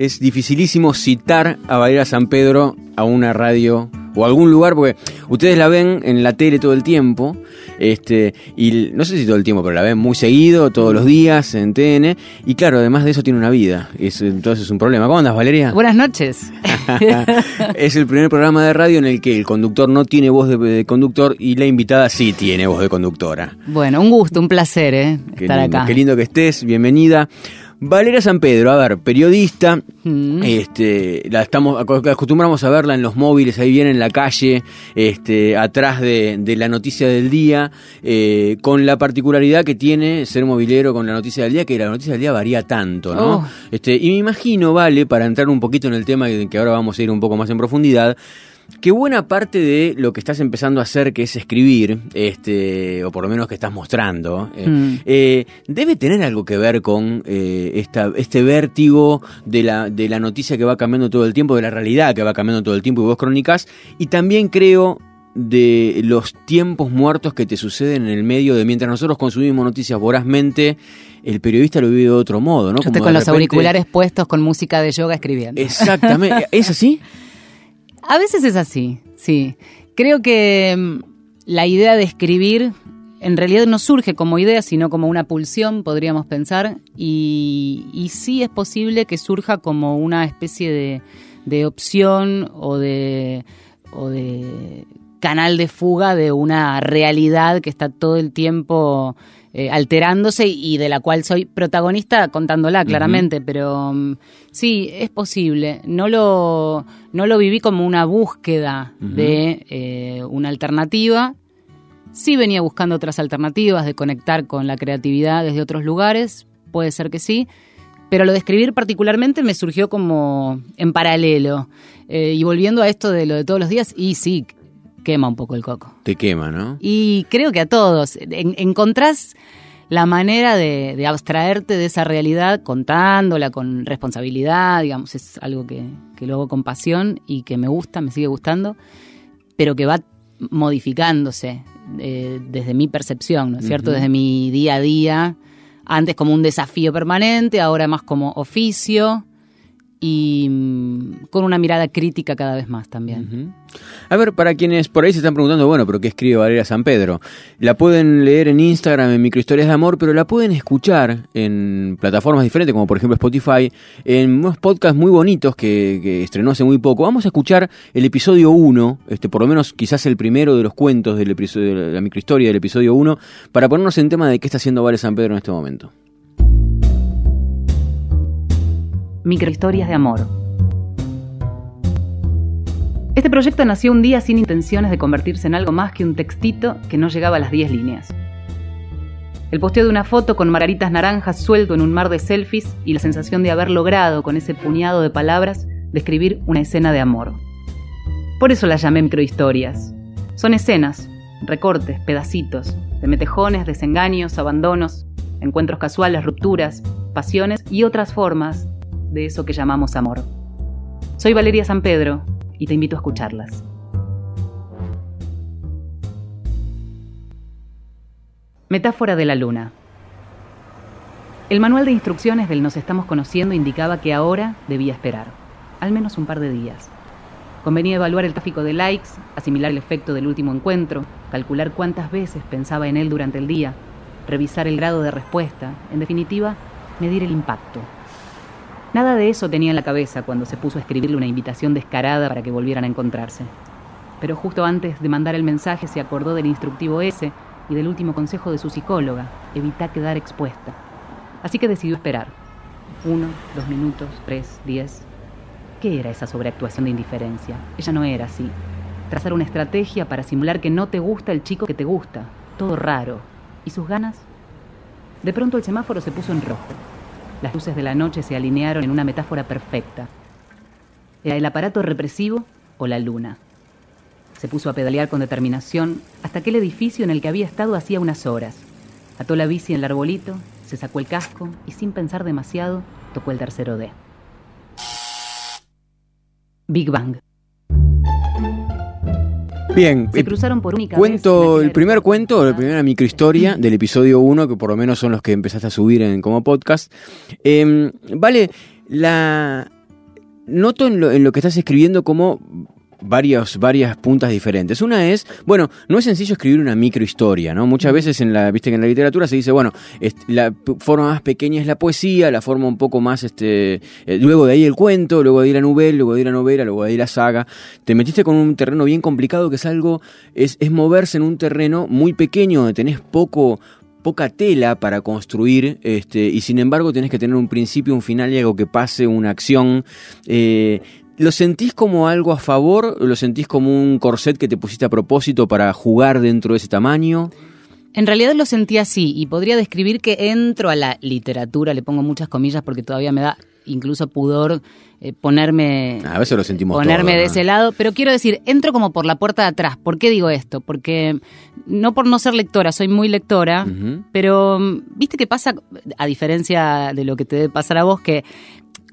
Es dificilísimo citar a Valera San Pedro a una radio o a algún lugar, porque ustedes la ven en la tele todo el tiempo, este, y no sé si todo el tiempo, pero la ven muy seguido, todos los días, en TN, y claro, además de eso tiene una vida, es, entonces es un problema. ¿Cómo andas, Valeria? Buenas noches. es el primer programa de radio en el que el conductor no tiene voz de, de conductor y la invitada sí tiene voz de conductora. Bueno, un gusto, un placer, ¿eh? Qué estar lindo, acá. Qué lindo que estés, bienvenida. Valeria San Pedro, a ver, periodista, Mm. este, la estamos acostumbramos a verla en los móviles, ahí viene en la calle, este, atrás de, de la noticia del día, eh, con la particularidad que tiene ser movilero con la noticia del día, que la noticia del día varía tanto, ¿no? Oh. Este, y me imagino, vale, para entrar un poquito en el tema que, que ahora vamos a ir un poco más en profundidad, que buena parte de lo que estás empezando a hacer, que es escribir, este, o por lo menos que estás mostrando, eh, Mm. eh, debe tener algo que ver con eh, esta, este vértigo de la, de la noticia que va cambiando todo el tiempo, de la realidad que va cambiando todo el tiempo y vos crónicas, y también creo de los tiempos muertos que te suceden en el medio de mientras nosotros consumimos noticias vorazmente, el periodista lo vive de otro modo, ¿no? Yo estoy Como con los repente- auriculares puestos con música de yoga escribiendo. Exactamente. ¿Es así? A veces es así, sí. Creo que mm, la idea de escribir en realidad no surge como idea, sino como una pulsión, podríamos pensar, y, y sí es posible que surja como una especie de, de opción o de, o de canal de fuga de una realidad que está todo el tiempo eh, alterándose y de la cual soy protagonista contándola claramente, pero mm, sí, es posible. No lo, no lo viví como una búsqueda de eh, una alternativa. Sí venía buscando otras alternativas de conectar con la creatividad desde otros lugares, puede ser que sí, pero lo de escribir particularmente me surgió como en paralelo. Eh, y volviendo a esto de lo de todos los días, y sí, quema un poco el coco. Te quema, ¿no? Y creo que a todos. En- encontrás la manera de, de abstraerte de esa realidad contándola con responsabilidad, digamos, es algo que, que lo hago con pasión y que me gusta, me sigue gustando, pero que va modificándose eh, desde mi percepción, ¿no es cierto? Desde mi día a día, antes como un desafío permanente, ahora más como oficio y mm, con una mirada crítica cada vez más también. A ver, para quienes por ahí se están preguntando, bueno, pero ¿qué escribe Valeria San Pedro? La pueden leer en Instagram, en Microhistorias de Amor, pero la pueden escuchar en plataformas diferentes, como por ejemplo Spotify, en unos podcasts muy bonitos que, que estrenó hace muy poco. Vamos a escuchar el episodio 1, este, por lo menos quizás el primero de los cuentos del episodio, de la microhistoria del episodio 1, para ponernos en tema de qué está haciendo Valeria San Pedro en este momento. Microhistorias de amor. Este proyecto nació un día sin intenciones de convertirse en algo más que un textito que no llegaba a las 10 líneas. El posteo de una foto con margaritas naranjas suelto en un mar de selfies y la sensación de haber logrado con ese puñado de palabras describir una escena de amor. Por eso las llamé microhistorias. Son escenas, recortes, pedacitos, de metejones, desengaños, abandonos, encuentros casuales, rupturas, pasiones y otras formas de eso que llamamos amor. Soy Valeria San Pedro y te invito a escucharlas. Metáfora de la luna. El manual de instrucciones del Nos estamos conociendo indicaba que ahora debía esperar, al menos un par de días. Convenía evaluar el tráfico de likes, asimilar el efecto del último encuentro, calcular cuántas veces pensaba en él durante el día, revisar el grado de respuesta, en definitiva, medir el impacto. Nada de eso tenía en la cabeza cuando se puso a escribirle una invitación descarada para que volvieran a encontrarse. Pero justo antes de mandar el mensaje se acordó del instructivo ese y del último consejo de su psicóloga, evita quedar expuesta. Así que decidió esperar. Uno, dos minutos, tres, diez. ¿Qué era esa sobreactuación de indiferencia? Ella no era así. Trazar una estrategia para simular que no te gusta el chico que te gusta. Todo raro. ¿Y sus ganas? De pronto el semáforo se puso en rojo. Las luces de la noche se alinearon en una metáfora perfecta. ¿Era el aparato represivo o la luna? Se puso a pedalear con determinación hasta aquel edificio en el que había estado hacía unas horas. Ató la bici en el arbolito, se sacó el casco y sin pensar demasiado tocó el tercero D. Big Bang. Bien, Se cruzaron por única cuento, vez. el primer cuento, la primera microhistoria del episodio 1, que por lo menos son los que empezaste a subir en, como podcast. Eh, vale, la noto en lo, en lo que estás escribiendo como varias, varias puntas diferentes. Una es, bueno, no es sencillo escribir una microhistoria, ¿no? Muchas veces en la, viste que en la literatura se dice, bueno, la forma más pequeña es la poesía, la forma un poco más, este, eh, luego de ahí el cuento, luego de ahí la novela, luego de ahí la novela, luego de ahí la saga. Te metiste con un terreno bien complicado que es algo, es, es moverse en un terreno muy pequeño donde tenés poco, poca tela para construir este, y sin embargo tenés que tener un principio, un final y algo que pase, una acción. Eh, ¿Lo sentís como algo a favor? ¿Lo sentís como un corset que te pusiste a propósito para jugar dentro de ese tamaño? En realidad lo sentí así y podría describir que entro a la literatura, le pongo muchas comillas porque todavía me da incluso pudor eh, ponerme A veces lo sentimos ponerme todo, de ese lado, pero quiero decir, entro como por la puerta de atrás. ¿Por qué digo esto? Porque no por no ser lectora, soy muy lectora, pero mm, viste que pasa, a diferencia de lo que te debe pasar a vos, que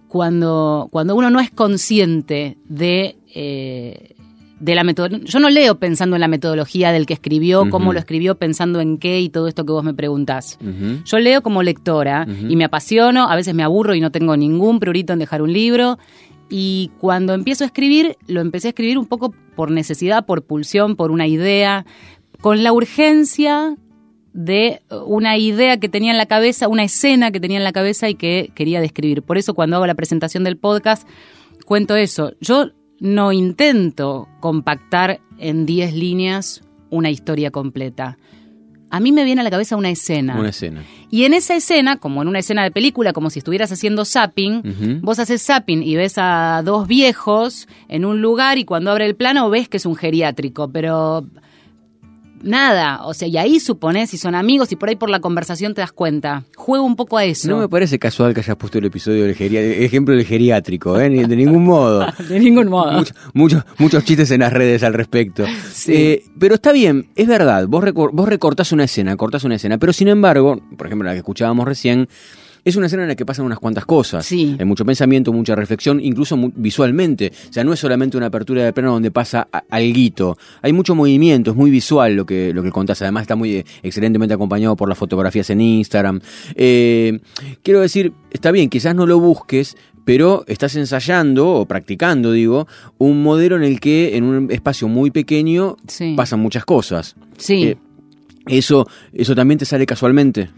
cuando, cuando uno no es consciente de... eh, de la metodología. Yo no leo pensando en la metodología del que escribió, cómo lo escribió, pensando en qué y todo esto que vos me preguntás. Yo leo como lectora y me apasiono, a veces me aburro y no tengo ningún prurito en dejar un libro. Y cuando empiezo a escribir, lo empecé a escribir un poco por necesidad, por pulsión, por una idea, con la urgencia de una idea que tenía en la cabeza, una escena que tenía en la cabeza y que quería describir. Por eso cuando hago la presentación del podcast, cuento eso. Yo no intento compactar en 10 líneas una historia completa. A mí me viene a la cabeza una escena. Una escena. Y en esa escena, como en una escena de película, como si estuvieras haciendo zapping, vos haces zapping y ves a dos viejos en un lugar y cuando abre el plano ves que es un geriátrico, pero nada, o sea, y ahí suponés si son amigos y por ahí por la conversación te das cuenta. Juego un poco a eso. No me parece casual que hayas puesto el episodio del el ejemplo del geriátrico, ¿eh? Ni- de ningún modo. de ningún modo. Mucho- muchos, muchos chistes en las redes al respecto. Sí. Eh, pero está bien, es verdad, vos, recor- vos recortás una escena, cortás una escena, pero sin embargo, por ejemplo, la que escuchábamos recién, es una escena en la que pasan unas cuantas cosas. Sí. Hay mucho pensamiento, mucha reflexión, incluso mu- visualmente. O sea, no es solamente una apertura de plano donde pasa alguito. Hay mucho movimiento, es muy visual lo que, lo que contás. Además está muy eh, excelentemente acompañado por las fotografías en Instagram. Eh, quiero decir, está bien, quizás no lo busques, pero estás ensayando o practicando, digo, un modelo en el que en un espacio muy pequeño Sí. pasan muchas cosas. Sí. Eh, eso, eso también te sale casualmente.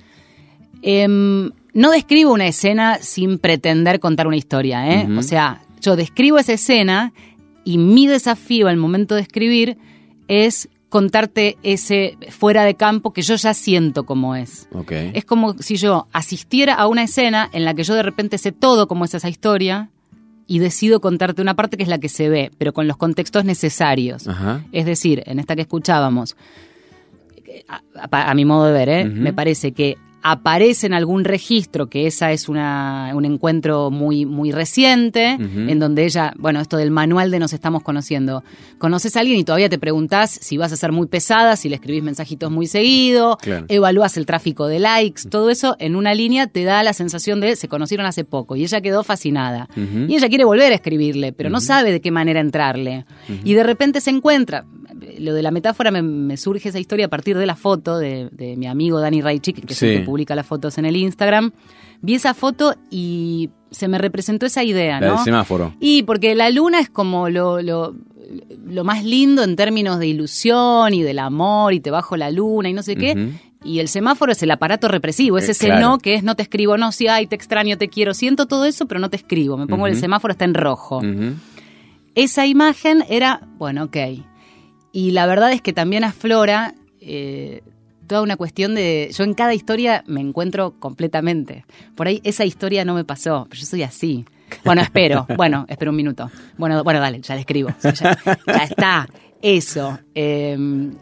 Em, no describo una escena sin pretender contar una historia, ¿eh? O sea, yo describo esa escena y mi desafío al momento de escribir es contarte ese fuera de campo que yo ya siento como es. Ok. Es como si yo asistiera a una escena en la que yo de repente sé todo cómo es esa historia y decido contarte una parte que es la que se ve, pero con los contextos necesarios. Ajá. Es decir, en esta que escuchábamos, a, a- a mi modo de ver, ¿eh? Me parece que aparece en algún registro que esa es una, un encuentro muy, muy reciente, en donde ella, bueno, esto del manual de nos estamos conociendo. Conoces a alguien y todavía te preguntás si vas a ser muy pesada, si le escribís mensajitos muy seguido, Claro. evalúas el tráfico de likes, todo eso en una línea te da la sensación de se conocieron hace poco y ella quedó fascinada. Y ella quiere volver a escribirle, pero no sabe de qué manera entrarle. Y de repente se encuentra. Lo de la metáfora me, me surge esa historia a partir de la foto de, de mi amigo Dani Raichik, que es el Sí. que publica las fotos en el Instagram. Vi esa foto y se me representó esa idea, La ¿no? del semáforo. Y porque la luna es como lo, lo, lo más lindo en términos de ilusión y del amor y te bajo la luna y no sé qué. Y el semáforo es el aparato represivo, es Eh, ese claro. no que es no te escribo, no, si ay, te extraño, te quiero, siento todo eso, pero no te escribo. Me pongo el semáforo, está en rojo. Esa imagen era, bueno, ok. Y la verdad es que también aflora eh, toda una cuestión de. Yo en cada historia me encuentro completamente. Por ahí esa historia no me pasó, pero yo soy así. Bueno, espero. Bueno, espero un minuto. Bueno, bueno, dale, ya le escribo. Ya, ya está. Eso. eh,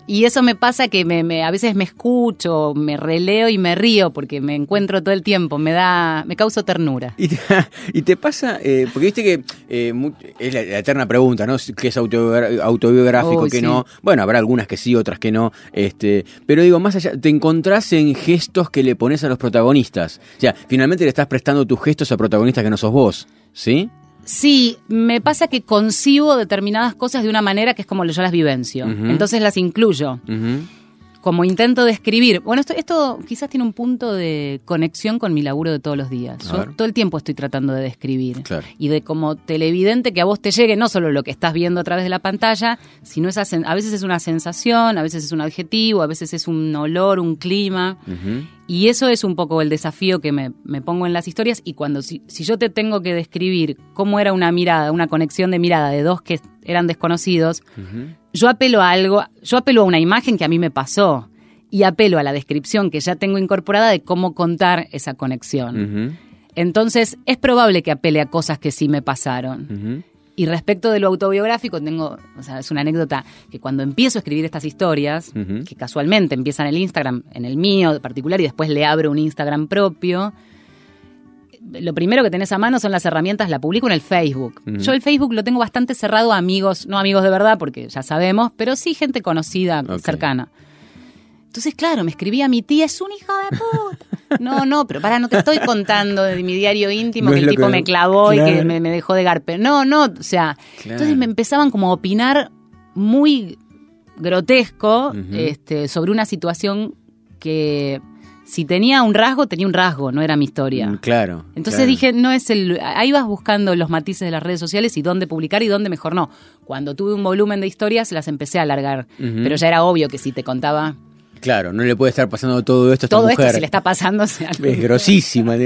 y eso me pasa que me, me- a veces me escucho, me releo y me río porque me encuentro todo el tiempo. Me da, me causa ternura. Y te, y te pasa, eh, porque viste que eh, es la, la eterna pregunta, ¿no? ¿Qué es autobiográfico, Uy, qué sí. no? Bueno, habrá algunas que sí, otras que no. Este, pero digo, más allá, te encontrás en gestos que le pones a los protagonistas. O sea, finalmente le estás prestando tus gestos a protagonistas que no sos vos, ¿sí? Sí, me pasa que concibo determinadas cosas de una manera que es como yo las vivencio. Entonces las incluyo. Como intento de escribir. Bueno, esto, esto quizás tiene un punto de conexión con mi laburo de todos los días. Yo todo el tiempo estoy tratando de describir. Claro. Y de como televidente que a vos te llegue no solo lo que estás viendo a través de la pantalla, sino esa a veces es una sensación, a veces es un adjetivo, a veces es un olor, un clima. Y eso es un poco el desafío que me, me pongo en las historias y cuando si, si yo te tengo que describir cómo era una mirada, una conexión de mirada de dos que eran desconocidos, yo apelo a algo, yo apelo a una imagen que a mí me pasó y apelo a la descripción que ya tengo incorporada de cómo contar esa conexión. Entonces es probable que apele a cosas que sí me pasaron. Y respecto de lo autobiográfico, tengo, o sea, es una anécdota que cuando empiezo a escribir estas historias, que casualmente empiezan en el Instagram, en el mío de particular, y después le abro un Instagram propio, lo primero que tenés a mano son las herramientas, la publico en el Facebook. Yo el Facebook lo tengo bastante cerrado a amigos, no amigos de verdad, porque ya sabemos, pero sí gente conocida, cercana. Entonces, claro, me escribía mi tía, es un hijo de puta. No, no, pero para, no te estoy contando de mi diario íntimo No que el tipo que- me clavó y que me, me dejó de garpe. No, no, o sea, Claro. entonces me empezaban como a opinar muy grotesco este, sobre una situación que si tenía un rasgo, tenía un rasgo, no era mi historia. Mm, Claro. Entonces claro. dije, no es el. Ahí vas buscando los matices de las redes sociales y dónde publicar y dónde mejor no. Cuando tuve un volumen de historias, las empecé a alargar. Pero ya era obvio que si te contaba Claro, no le puede estar pasando todo esto a esta todo mujer. esto, si le está pasando. o sea, Es grosísima. a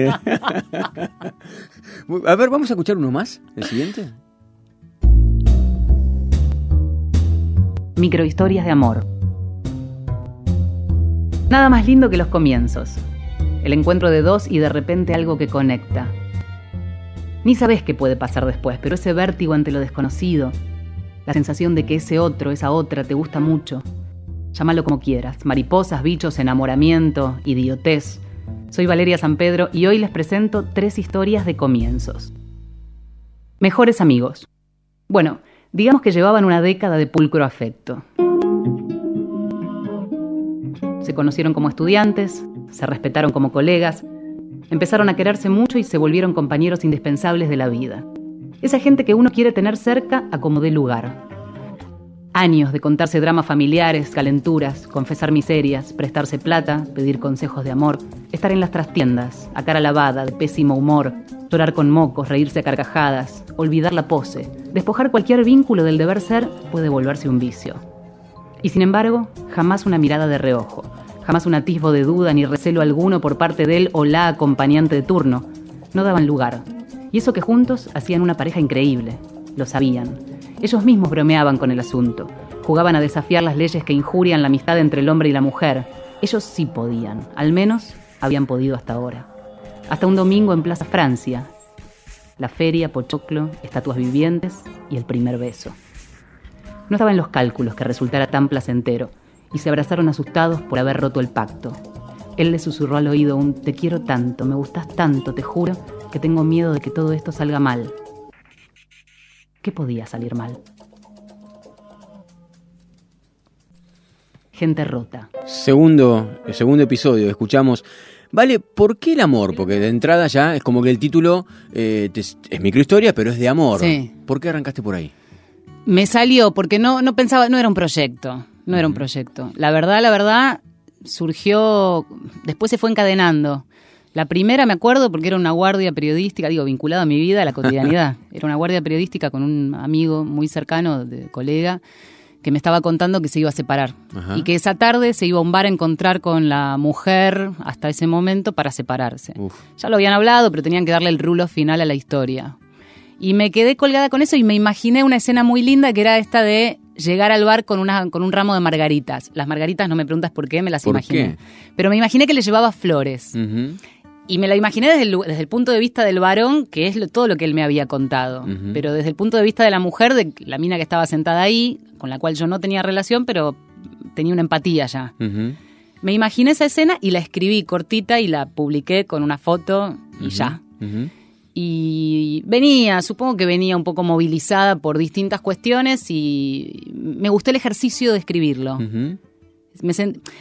ver, vamos a escuchar uno más, el siguiente. Microhistorias de amor. Nada más lindo que los comienzos. El encuentro de dos y de repente algo que conecta. Ni sabes qué puede pasar después, pero ese vértigo ante lo desconocido, la sensación de que ese otro, esa otra, te gusta mucho. Llámalo como quieras, mariposas, bichos, enamoramiento, idiotez. Soy Valeria San Pedro y hoy les presento tres historias de comienzos. Mejores amigos. Bueno, digamos que llevaban una década de pulcro afecto. Se conocieron como estudiantes, se respetaron como colegas, empezaron a quererse mucho y se volvieron compañeros indispensables de la vida. Esa gente que uno quiere tener cerca a como dé lugar. Años de contarse dramas familiares, calenturas, confesar miserias, prestarse plata, pedir consejos de amor, estar en las trastiendas, a cara lavada, de pésimo humor, llorar con mocos, reírse a carcajadas, olvidar la pose, despojar cualquier vínculo del deber ser puede volverse un vicio. Y sin embargo, jamás una mirada de reojo, jamás un atisbo de duda ni recelo alguno por parte de él o la acompañante de turno. No daban lugar. Y eso que juntos hacían una pareja increíble. Lo sabían. Ellos mismos bromeaban con el asunto. Jugaban a desafiar las leyes que injurian la amistad entre el hombre y la mujer. Ellos sí podían. Al menos habían podido hasta ahora. Hasta un domingo en Plaza Francia. La feria, pochoclo, estatuas vivientes y el primer beso. No estaba en los cálculos que resultara tan placentero, y se abrazaron asustados por haber roto el pacto. Él le susurró al oído un te quiero tanto, me gustas tanto, te juro, que tengo miedo de que todo esto salga mal. ¿Qué podía salir mal? Gente rota. Segundo, el segundo episodio, escuchamos. Vale, ¿por qué el amor? Porque de entrada ya es como que el título eh, te- es microhistoria, pero es de amor. Sí. ¿Por qué arrancaste por ahí? Me salió porque no, no pensaba, no era un proyecto, no era un proyecto. La verdad, la verdad, surgió, después se fue encadenando. La primera me acuerdo porque era una guardia periodística, digo, vinculada a mi vida, a la cotidianidad. Era una guardia periodística con un amigo muy cercano, de colega, que me estaba contando que se iba a separar. Ajá. Y que esa tarde se iba a un bar a encontrar con la mujer hasta ese momento para separarse. Uf. Ya lo habían hablado, pero tenían que darle el rulo final a la historia. Y me quedé colgada con eso y me imaginé una escena muy linda que era esta de llegar al bar con, una, con un ramo de margaritas. Las margaritas no me preguntas por qué, me las ¿Por imaginé. qué? Pero me imaginé que le llevaba flores. Ujú. Y me la imaginé desde el, desde el punto de vista del varón, que es lo- todo lo que él me había contado. Pero desde el punto de vista de la mujer, de la mina que estaba sentada ahí, con la cual yo no tenía relación, pero tenía una empatía ya. Me imaginé esa escena y la escribí cortita y la publiqué con una foto y ya. Y venía, supongo que venía un poco movilizada por distintas cuestiones y me gustó el ejercicio de escribirlo.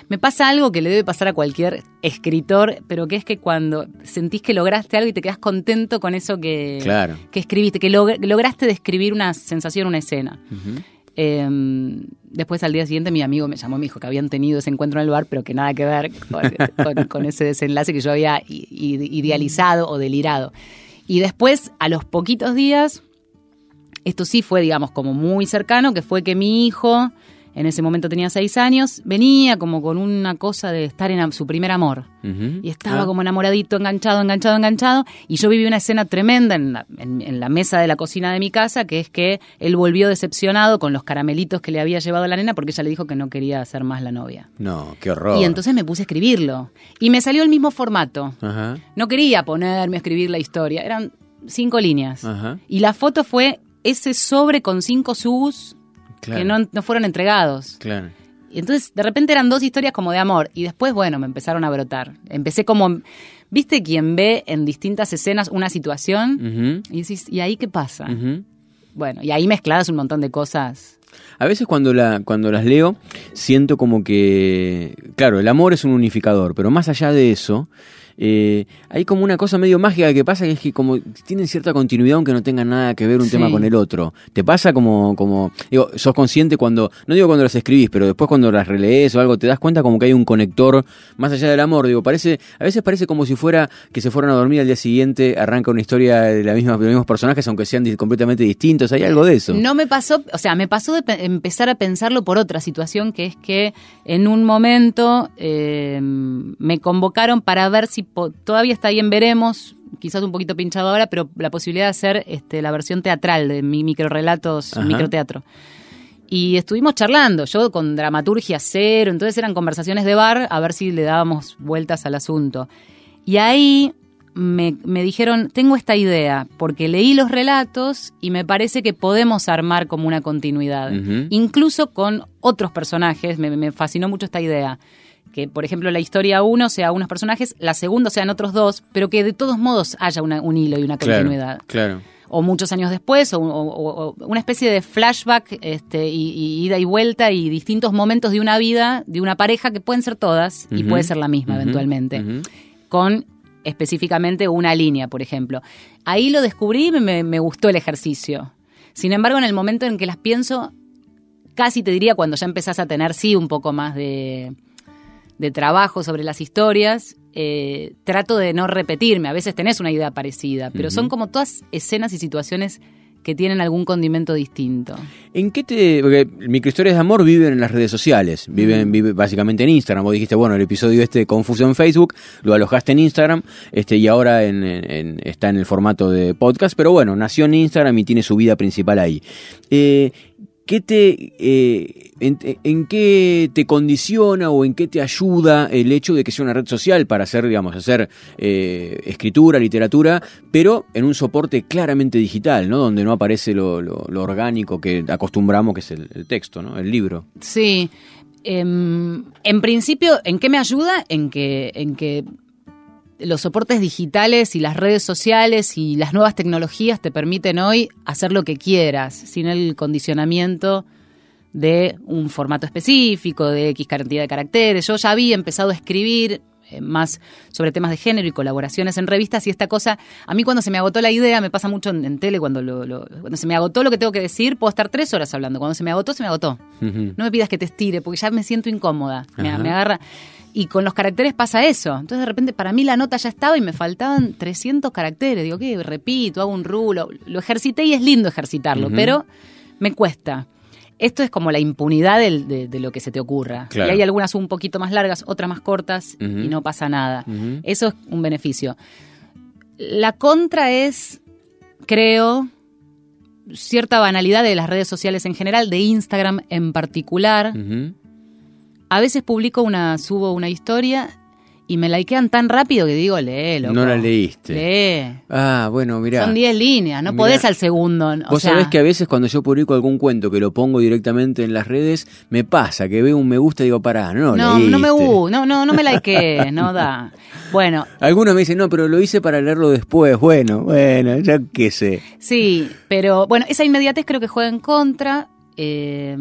Me, pasa algo que le debe pasar a cualquier escritor, pero que es que cuando sentís que lograste algo y te quedas contento con eso que, Claro. que escribiste, que log- lograste describir una sensación, una escena. Eh, después al día siguiente mi amigo me llamó me dijo que habían tenido ese encuentro en el bar, pero que nada que ver con, con- con ese desenlace que yo había idealizado o delirado. Y después, a los poquitos días, esto sí fue, digamos, como muy cercano, que fue que mi hijo, en ese momento tenía seis años, venía como con una cosa de estar en su primer amor. Y estaba Ah. como enamoradito, enganchado, enganchado, enganchado. Y yo viví una escena tremenda en la, en- en la mesa de la cocina de mi casa, que es que él volvió decepcionado con los caramelitos que le había llevado a la nena porque ella le dijo que no quería ser más la novia. No, qué horror. Y entonces me puse a escribirlo. Y me salió el mismo formato. No quería ponerme a escribir la historia, eran cinco líneas. Y la foto fue ese sobre con cinco subs Claro. que no, no fueron entregados. Claro. Y entonces de repente eran dos historias como de amor y después, bueno, me empezaron a brotar. Empecé como, ¿viste quien ve en distintas escenas una situación? Y decís, ¿y ahí qué pasa? Bueno, y ahí mezcladas un montón de cosas. A veces cuando, la, cuando las leo siento como que, claro, el amor es un unificador, pero más allá de eso, eh, hay como una cosa medio mágica que pasa que es que como tienen cierta continuidad aunque no tengan nada que ver un Sí. tema con el otro. ¿Te pasa como, como, digo, sos consciente cuando, no digo cuando las escribís, pero después cuando las relees o algo, te das cuenta como que hay un conector más allá del amor? Digo, parece, a veces parece como si fuera que se fueran a dormir al día siguiente, arranca una historia de, la misma, de los mismos personajes aunque sean completamente distintos, hay algo de eso. No me pasó, o sea, me pasó de pe- empezar a pensarlo por otra situación, que es que en un momento eh, me convocaron para ver si todavía está ahí en Veremos, quizás un poquito pinchado ahora, pero la posibilidad de hacer este, la versión teatral de mi microrelatos, Ajá. microteatro. Y estuvimos charlando, yo con dramaturgia cero, entonces eran conversaciones de bar a ver si le dábamos vueltas al asunto. Y ahí me, me dijeron, tengo esta idea, porque leí los relatos y me parece que podemos armar como una continuidad, Ujú. incluso con otros personajes, me, me fascinó mucho esta idea. Que, por ejemplo, la historia uno sea unos personajes, la segunda sean otros dos, pero que de todos modos haya una- un hilo y una continuidad claro. o muchos años después, o, o- o una especie de flashback este, y, y ida y vuelta y distintos momentos de una vida, de una pareja que pueden ser todas y puede ser la misma eventualmente, con específicamente una línea, por ejemplo. Ahí lo descubrí y me, me gustó el ejercicio. Sin embargo, en el momento en que las pienso, casi te diría cuando ya empezás a tener, sí, un poco más de, de trabajo sobre las historias, eh, trato de no repetirme. A veces tenés una idea parecida, pero son como todas escenas y situaciones que tienen algún condimento distinto. ¿En qué te.? Porque microhistorias de amor viven en las redes sociales, viven, vive básicamente en Instagram. Vos dijiste, bueno, el episodio este confuso en Facebook, lo alojaste en Instagram, este, y ahora en- en- en- está en el formato de podcast, pero bueno, nació en Instagram y tiene su vida principal ahí. Eh, ¿Qué te, eh, en, qué te condiciona o en qué te ayuda el hecho de que sea una red social para hacer, digamos, hacer eh, escritura, literatura, pero en un soporte claramente digital, ¿no? Donde no aparece lo, lo- orgánico que acostumbramos, que es el, texto, ¿no? El libro. Sí. Em, en principio, ¿en qué me ayuda? En que, en que los soportes digitales y las redes sociales y las nuevas tecnologías te permiten hoy hacer lo que quieras, sin el condicionamiento de un formato específico, de X cantidad de caracteres. Yo ya había empezado a escribir más sobre temas de género y colaboraciones en revistas y esta cosa, a mí cuando se me agotó la idea, me pasa mucho en, en tele, cuando, lo- lo- cuando se me agotó lo que tengo que decir, puedo estar tres horas hablando. Cuando se me agotó, se me agotó. No me pidas que te estire, porque ya me siento incómoda. Me, agarra. Y con los caracteres pasa eso. Entonces, de repente, para mí la nota ya estaba y me faltaban 300 caracteres. Digo, ¿qué? Repito, hago un rulo. Lo ejercité y es lindo ejercitarlo, pero me cuesta. Esto es como la impunidad del- de, de lo que se te ocurra. Claro. Y hay algunas un poquito más largas, otras más cortas y no pasa nada. Eso es un beneficio. La contra es, creo, cierta banalidad de las redes sociales en general, de Instagram en particular. A veces publico una, subo una historia y me likean tan rápido que digo, lee, loco. No la leíste. Lee. Ah, bueno, mirá. Son 10 líneas, no Mirá. podés al segundo. o Vos sea, sabés que a veces cuando yo publico algún cuento que lo pongo directamente en las redes, me pasa que veo un me gusta y digo, pará, no, no, leíste. no me uh, no, no, no me likeé, no da. Bueno, Algunos me dicen, no, pero lo hice para leerlo después. Bueno, bueno, ya qué sé. Sí, pero bueno, esa inmediatez creo que juega en contra. eh,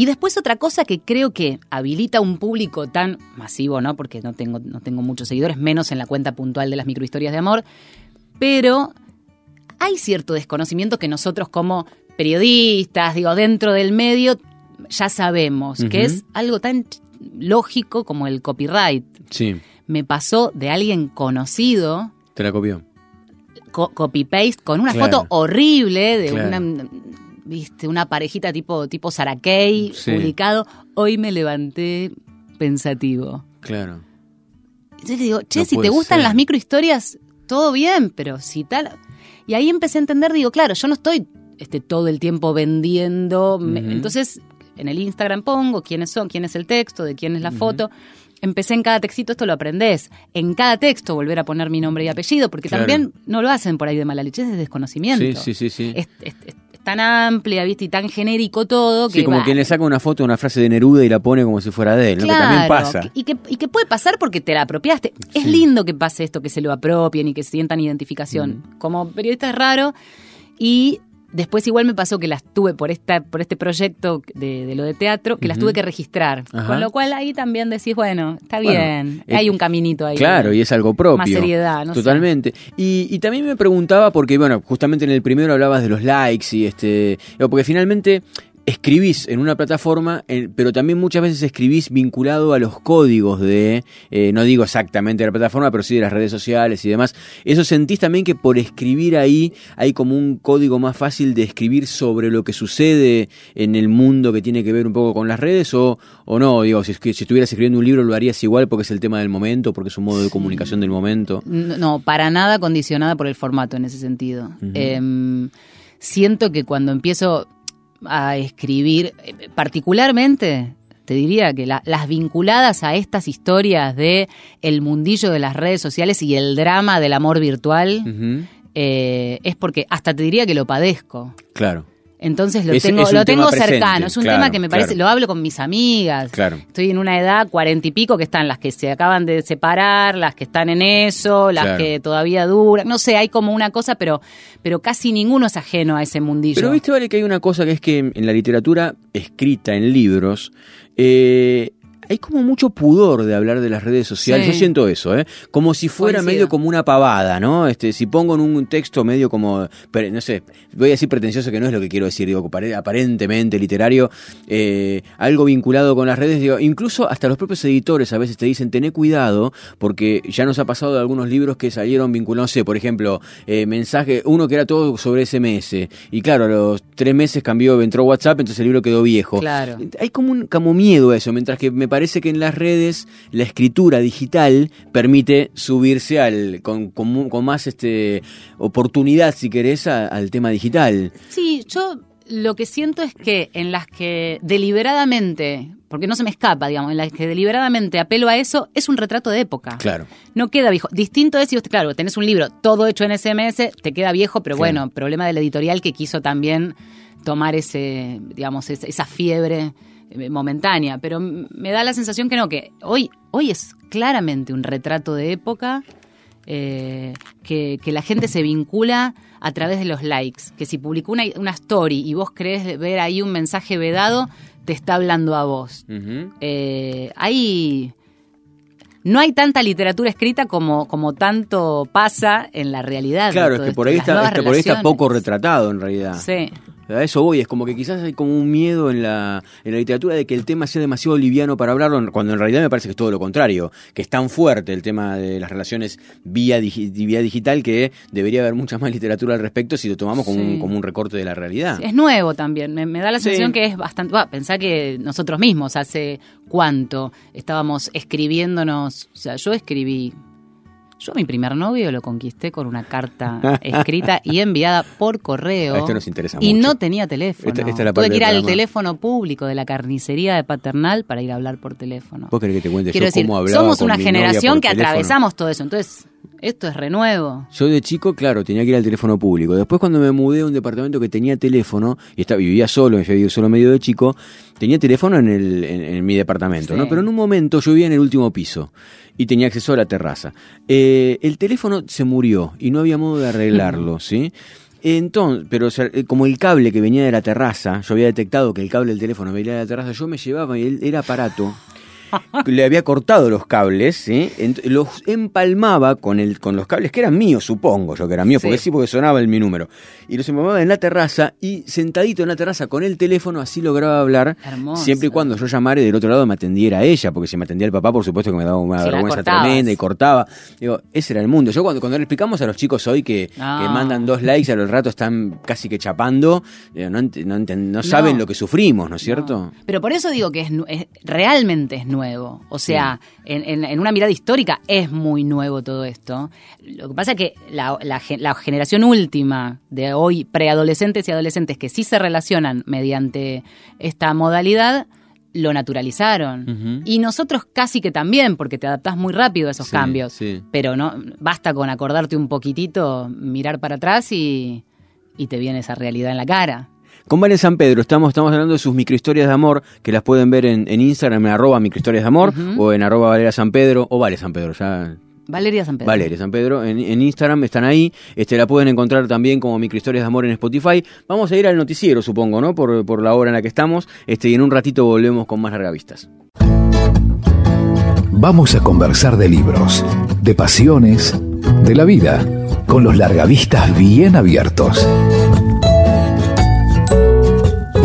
y después otra cosa que creo que habilita un público tan masivo, ¿no? Porque no tengo, no tengo muchos seguidores, menos en la cuenta puntual de las microhistorias de amor. Pero hay cierto desconocimiento que nosotros como periodistas, digo, dentro del medio, ya sabemos, que es algo tan lógico como el copyright. Sí, Me pasó de alguien conocido te la copió. co- copy-paste con una Claro. foto horrible de Claro. una, viste, una parejita tipo, tipo Sarakey Sí. publicado. Hoy me levanté pensativo. Claro. Entonces le digo, che, No si te gustan ser. las microhistorias, todo bien, pero si tal... Y ahí empecé a entender, digo, claro, yo no estoy este, todo el tiempo vendiendo. me-. Entonces, en el Instagram pongo quiénes son, quién es el texto, de quién es la foto. Empecé en cada textito, esto lo aprendés. En cada texto volver a poner mi nombre y apellido, porque Claro. también no lo hacen por ahí de mala leche, es de desconocimiento. Sí, sí, sí, sí. Es, es- es tan amplia, ¿viste? Y tan genérico todo que. Sí, como quien le saca una foto una frase de Neruda y la pone como si fuera de él, ¿no? que también Claro, pasa. Y que, y que puede pasar porque te la apropiaste. Es lindo que pase esto, que se lo apropien y que sientan identificación. Como periodista es raro. Y después igual me pasó que las tuve por esta por este proyecto de, de lo de teatro, que las tuve que registrar. Ajá. Con lo cual ahí también decís, bueno, está Bueno, bien. eh, Hay un caminito ahí. Claro, y es algo propio. Más seriedad, no sé. Totalmente. Y, y también me preguntaba, porque bueno, justamente en el primero hablabas de los likes y este. Porque finalmente escribís en una plataforma, pero también muchas veces escribís vinculado a los códigos de, eh, no digo exactamente de la plataforma, pero sí de las redes sociales y demás. ¿Eso sentís también que por escribir ahí hay como un código más fácil de escribir sobre lo que sucede en el mundo que tiene que ver un poco con las redes o, o no? Digo, si, estuvieras escribiendo un libro lo harías igual porque es el tema del momento, porque es un modo de comunicación del momento. No, para nada condicionada por el formato en ese sentido. Em, siento que cuando empiezo a escribir, particularmente, te diría que la- las vinculadas a estas historias de el mundillo de las redes sociales y el drama del amor virtual, eh, es porque hasta te diría que lo padezco. Claro, Entonces lo Es- tengo, es lo tengo presente, cercano. Es un claro, tema que me parece, claro. lo hablo con mis amigas. claro. Estoy en una edad cuarenta y pico que están las que se acaban de separar, las que están en eso, las que todavía duran. No sé, hay como una cosa, pero, pero casi ninguno es ajeno a ese mundillo. Pero viste, vale, que hay una cosa que es que en la literatura escrita en libros, eh, hay como mucho pudor de hablar de las redes sociales. Sí. Yo siento eso, ¿eh? Como si fuera Coincido. medio como una pavada, ¿no? Este, si pongo en un texto medio como, no sé, voy a decir pretencioso que no es lo que quiero decir, digo, pare- aparentemente literario, eh, algo vinculado con las redes, digo, incluso hasta los propios editores a veces te dicen, tené cuidado, porque ya nos ha pasado de algunos libros que salieron vinculados, no sé, por ejemplo, eh, mensaje, uno que era todo sobre SMS, y claro, a los tres meses cambió, entró WhatsApp, entonces el libro quedó viejo. Claro. Hay como un como miedo a eso, mientras que me parece que en las redes la escritura digital permite subirse al con, con más este oportunidad, si querés, a- al tema digital. Sí, yo lo que siento es que en las que deliberadamente, porque no se me escapa, digamos, en las que deliberadamente apelo a eso, es un retrato de época. Claro. No queda viejo. Distinto es si usted, claro, tenés un libro todo hecho en SMS, te queda viejo, pero bueno, problema del editorial que quiso también tomar ese, digamos, esa, fiebre momentánea. Pero me da la sensación que no, que hoy, hoy es claramente un retrato de época. eh, que, que la gente se vincula a través de los likes. Que si publicó una, una story y vos crees ver ahí un mensaje vedado, te está hablando a vos. Eh, hay. No hay tanta literatura escrita como, como tanto pasa en la realidad. Claro, es que por ahí, está, es que por ahí está poco retratado en realidad. Sí. A eso voy, es como que quizás hay como un miedo en la, en la literatura de que el tema sea demasiado liviano para hablarlo, cuando en realidad me parece que es todo lo contrario, que es tan fuerte el tema de las relaciones vía, digi- vía digital que debería haber mucha más literatura al respecto si lo tomamos como, un, Sí. como un recorte de la realidad. Es nuevo también. Me, me da la Sí. sensación que es bastante. Va, pensá que nosotros mismos hace cuánto estábamos escribiéndonos. O sea, yo escribí Yo a mi primer novio lo conquisté con una carta escrita y enviada por correo. Esto nos interesa y mucho. no tenía teléfono. Esta- esta es la parte Tuve que ir al teléfono público de la carnicería de Paternal para ir a hablar por teléfono. ¿Vos querés que te cuente Quiero yo decir, cómo hablaba somos con una mi novia generación por que teléfono? atravesamos todo eso. Entonces, esto es renuevo. Yo de chico, claro, tenía que ir al teléfono público. Después cuando me mudé a un departamento que tenía teléfono, y estaba, vivía solo, vivir solo medio de chico, tenía teléfono en, el, en, en mi departamento, Sí. ¿no? Pero en un momento yo vivía en el último piso y tenía acceso a la terraza. Eh, el teléfono se murió y no había modo de arreglarlo, ¿sí? Entonces, pero o sea, eh, como el cable que venía de la terraza, yo había detectado que el cable del teléfono venía de la terraza, yo me llevaba y él era aparato. le había cortado los cables, ¿sí? Los empalmaba con el con los cables que eran míos, supongo yo que eran míos, Sí. porque sí, porque sonaba el mi número. Y los empalmaba en la terraza y sentadito en la terraza con el teléfono así lograba hablar, Hermoso. siempre y cuando yo llamara y del otro lado me atendiera ella, porque si me atendía el papá, por supuesto que me daba una vergüenza tremenda y cortaba. Digo, ese era el mundo. Yo cuando, cuando le explicamos a los chicos hoy que, No. que mandan dos likes, a los ratos están casi que chapando, no, saben lo que sufrimos, ¿no es cierto? Pero por eso digo que es- realmente es nuevo. O sea, en, en- en una mirada histórica es muy nuevo todo esto. Lo que pasa es que la, la ge- la generación última de hoy, preadolescentes y adolescentes que sí se relacionan mediante esta modalidad, lo naturalizaron. Y nosotros casi que también, porque te adaptás muy rápido a esos Sí, cambios. sí. Pero no basta con acordarte un poquitito, mirar para atrás y, y te viene esa realidad en la cara. Con Vale San Pedro estamos, estamos hablando de sus microhistorias de amor, que las pueden ver en, en Instagram, en arroba microhistorias de amor, o en arroba Valera San Pedro, o Vale San Pedro, ya Valeria San Pedro. Valeria San Pedro, en, en Instagram están ahí, este la pueden encontrar también como microhistorias de amor en Spotify. Vamos a ir al noticiero, supongo, ¿no? Por, por la hora en la que estamos, este, y en un ratito volvemos con más largavistas. Vamos a conversar de libros, de pasiones, de la vida, con los largavistas bien abiertos.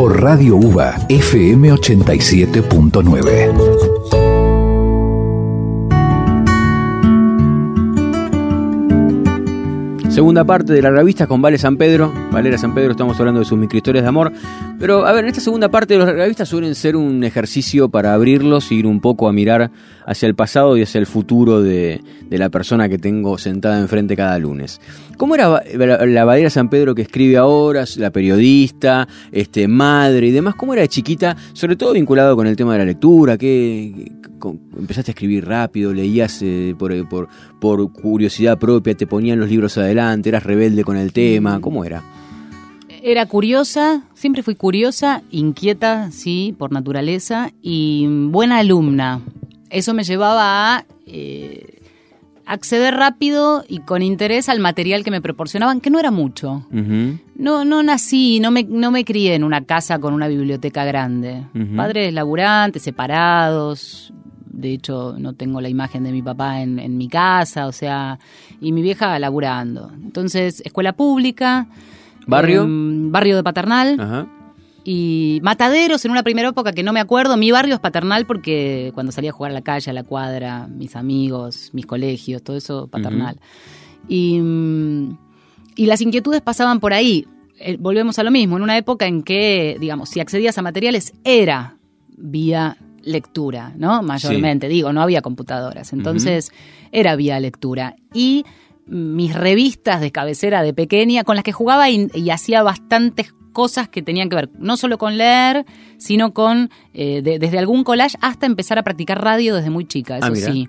Por Radio UVA FM 87.9. Segunda parte de la revista con Vale San Pedro. Valera San Pedro, estamos hablando de sus microhistorias de amor. Pero, a ver, en esta segunda parte de los revistas suelen ser un ejercicio para abrirlos, ir un poco a mirar hacia el pasado y hacia el futuro de la persona que tengo sentada enfrente cada lunes. ¿Cómo era la, la San Pedro que escribe ahora, la periodista, este, madre y demás? ¿Cómo era de chiquita, sobre todo vinculado con el tema de la lectura? ¿Qué, con- ¿Empezaste a escribir rápido? ¿Leías eh, por, por, por curiosidad propia? ¿Te ponían los libros adelante? ¿Eras rebelde con el tema? ¿Cómo era? Era curiosa, siempre fui curiosa, inquieta, sí, por naturaleza, y buena alumna. Eso me llevaba a eh, acceder rápido y con interés al material que me proporcionaban, que no era mucho. No, no nací, no me, no me crié en una casa con una biblioteca grande. Padres laburantes, separados. De hecho, no tengo la imagen de mi papá en, en mi casa, o sea, y mi vieja laburando. Entonces, escuela pública. ¿Barrio? em, barrio de Paternal. Ajá. Y Mataderos en una primera época que no me acuerdo. Mi barrio es Paternal porque cuando salía a jugar a la calle, a la cuadra, mis amigos, mis colegios, todo eso Paternal. y, mm, y las inquietudes pasaban por ahí. Eh, volvemos a lo mismo, en una época en que, digamos, si accedías a materiales era vía lectura, ¿no? Mayormente, digo, no había computadoras. Entonces, era vía lectura. Y mis revistas de cabecera de pequeña, con las que jugaba y, y hacía bastantes cosas que tenían que ver no solo con leer, sino con eh, de- desde algún collage hasta empezar a practicar radio desde muy chica, eso Ah, sí.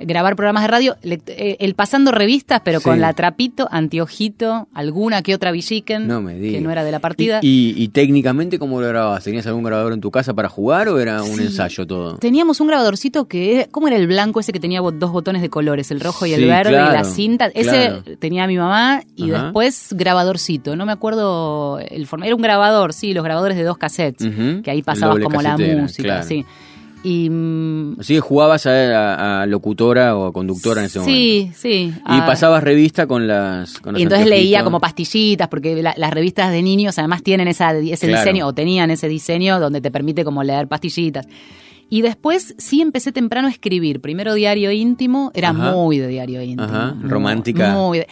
Grabar programas de radio, lect- eh, el pasando revistas, pero Sí. con la trapito, anteojito, alguna que otra villiquen, No que no era de la partida. ¿Y, y, y técnicamente cómo lo grababas? ¿Tenías algún grabador en tu casa para jugar o era un Sí. ensayo todo? Teníamos un grabadorcito que, ¿cómo era el blanco ese que tenía dos botones de colores, el rojo y el Sí, verde y la cinta? Ese claro. tenía mi mamá y Ajá. después grabadorcito, no me acuerdo el formato, era un grabador, sí, los grabadores de dos cassettes, que ahí pasabas como la música, claro. sí. Y mm, Así que jugabas a, locutora o a conductora en ese momento. sí, sí. Y pasabas revista con las. Con los y entonces leía como pastillitas, porque la- las revistas de niños además tienen esa, ese Claro. diseño, o tenían ese diseño donde te permite como leer pastillitas. Y después sí empecé temprano a escribir. Primero diario íntimo, era Ajá. muy de diario íntimo. Ajá, romántica. Muy de-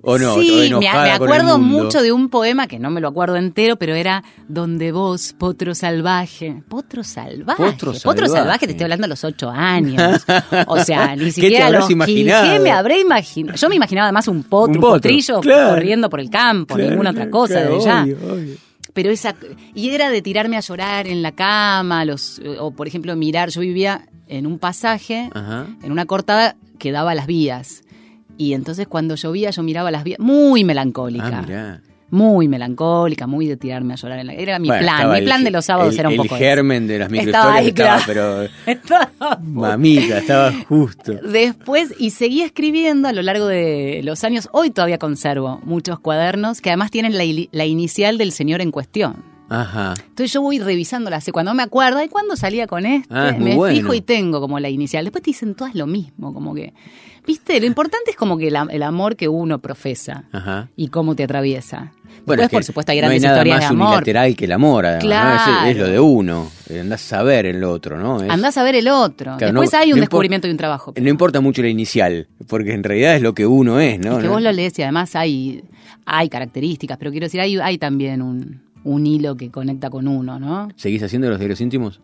¿O no? sí, ¿O me, acuerdo mucho de un poema que no me lo acuerdo entero, pero era Donde vos, potro salvaje. Potro salvaje. Potro salvaje, salvaje. te estoy hablando a los ocho años. O sea, ni ¿Qué te siquiera los imaginado? ¿Qué me habré imaginado? Yo me imaginaba además un potro, Un un, potro, potrillo claro. corriendo por el campo, Claro, ninguna otra cosa claro, de ya. obvio, obvio. Pero esa. Y era de tirarme a llorar en la cama, los, o por ejemplo, mirar. Yo vivía en un pasaje, Ajá. en una cortada que daba a las vías. Y entonces cuando llovía yo miraba las vías, muy melancólica. Ah, mirá. Muy melancólica, muy de tirarme a llorar. En la, era mi Bueno, plan, mi el plan de los sábados el- era un el poco germen de las Estaba microhistorias ahí, estaba, claro. pero Estaba- mamita, estaba justo. Después, y seguí escribiendo a lo largo de los años. Hoy todavía conservo muchos cuadernos que además tienen la, la inicial del señor en cuestión. Ajá. Entonces yo voy revisándolas y cuando me acuerdo, ¿y cuándo salía con este? Ah, me bueno. fijo y tengo como la inicial. Después te dicen todas lo mismo, como que, viste, lo importante es como que el amor que uno profesa Ajá. y cómo te atraviesa. Bueno, Después, es que por supuesto, hay no grandes nada historias más de amor. unilateral que el amor, además, ¿no? Claro. Es, es lo de uno. Eh, Andás a saber el otro, ¿no? Es- Andás a ver el otro. Claro, Después no- hay un descubrimiento y un trabajo. No importa mucho la inicial, porque en realidad es lo que uno es, ¿no? es que vos lo lees y además hay, hay características, pero quiero decir, hay, hay también un, un hilo que conecta con uno, ¿no? ¿Seguís haciendo los diarios íntimos?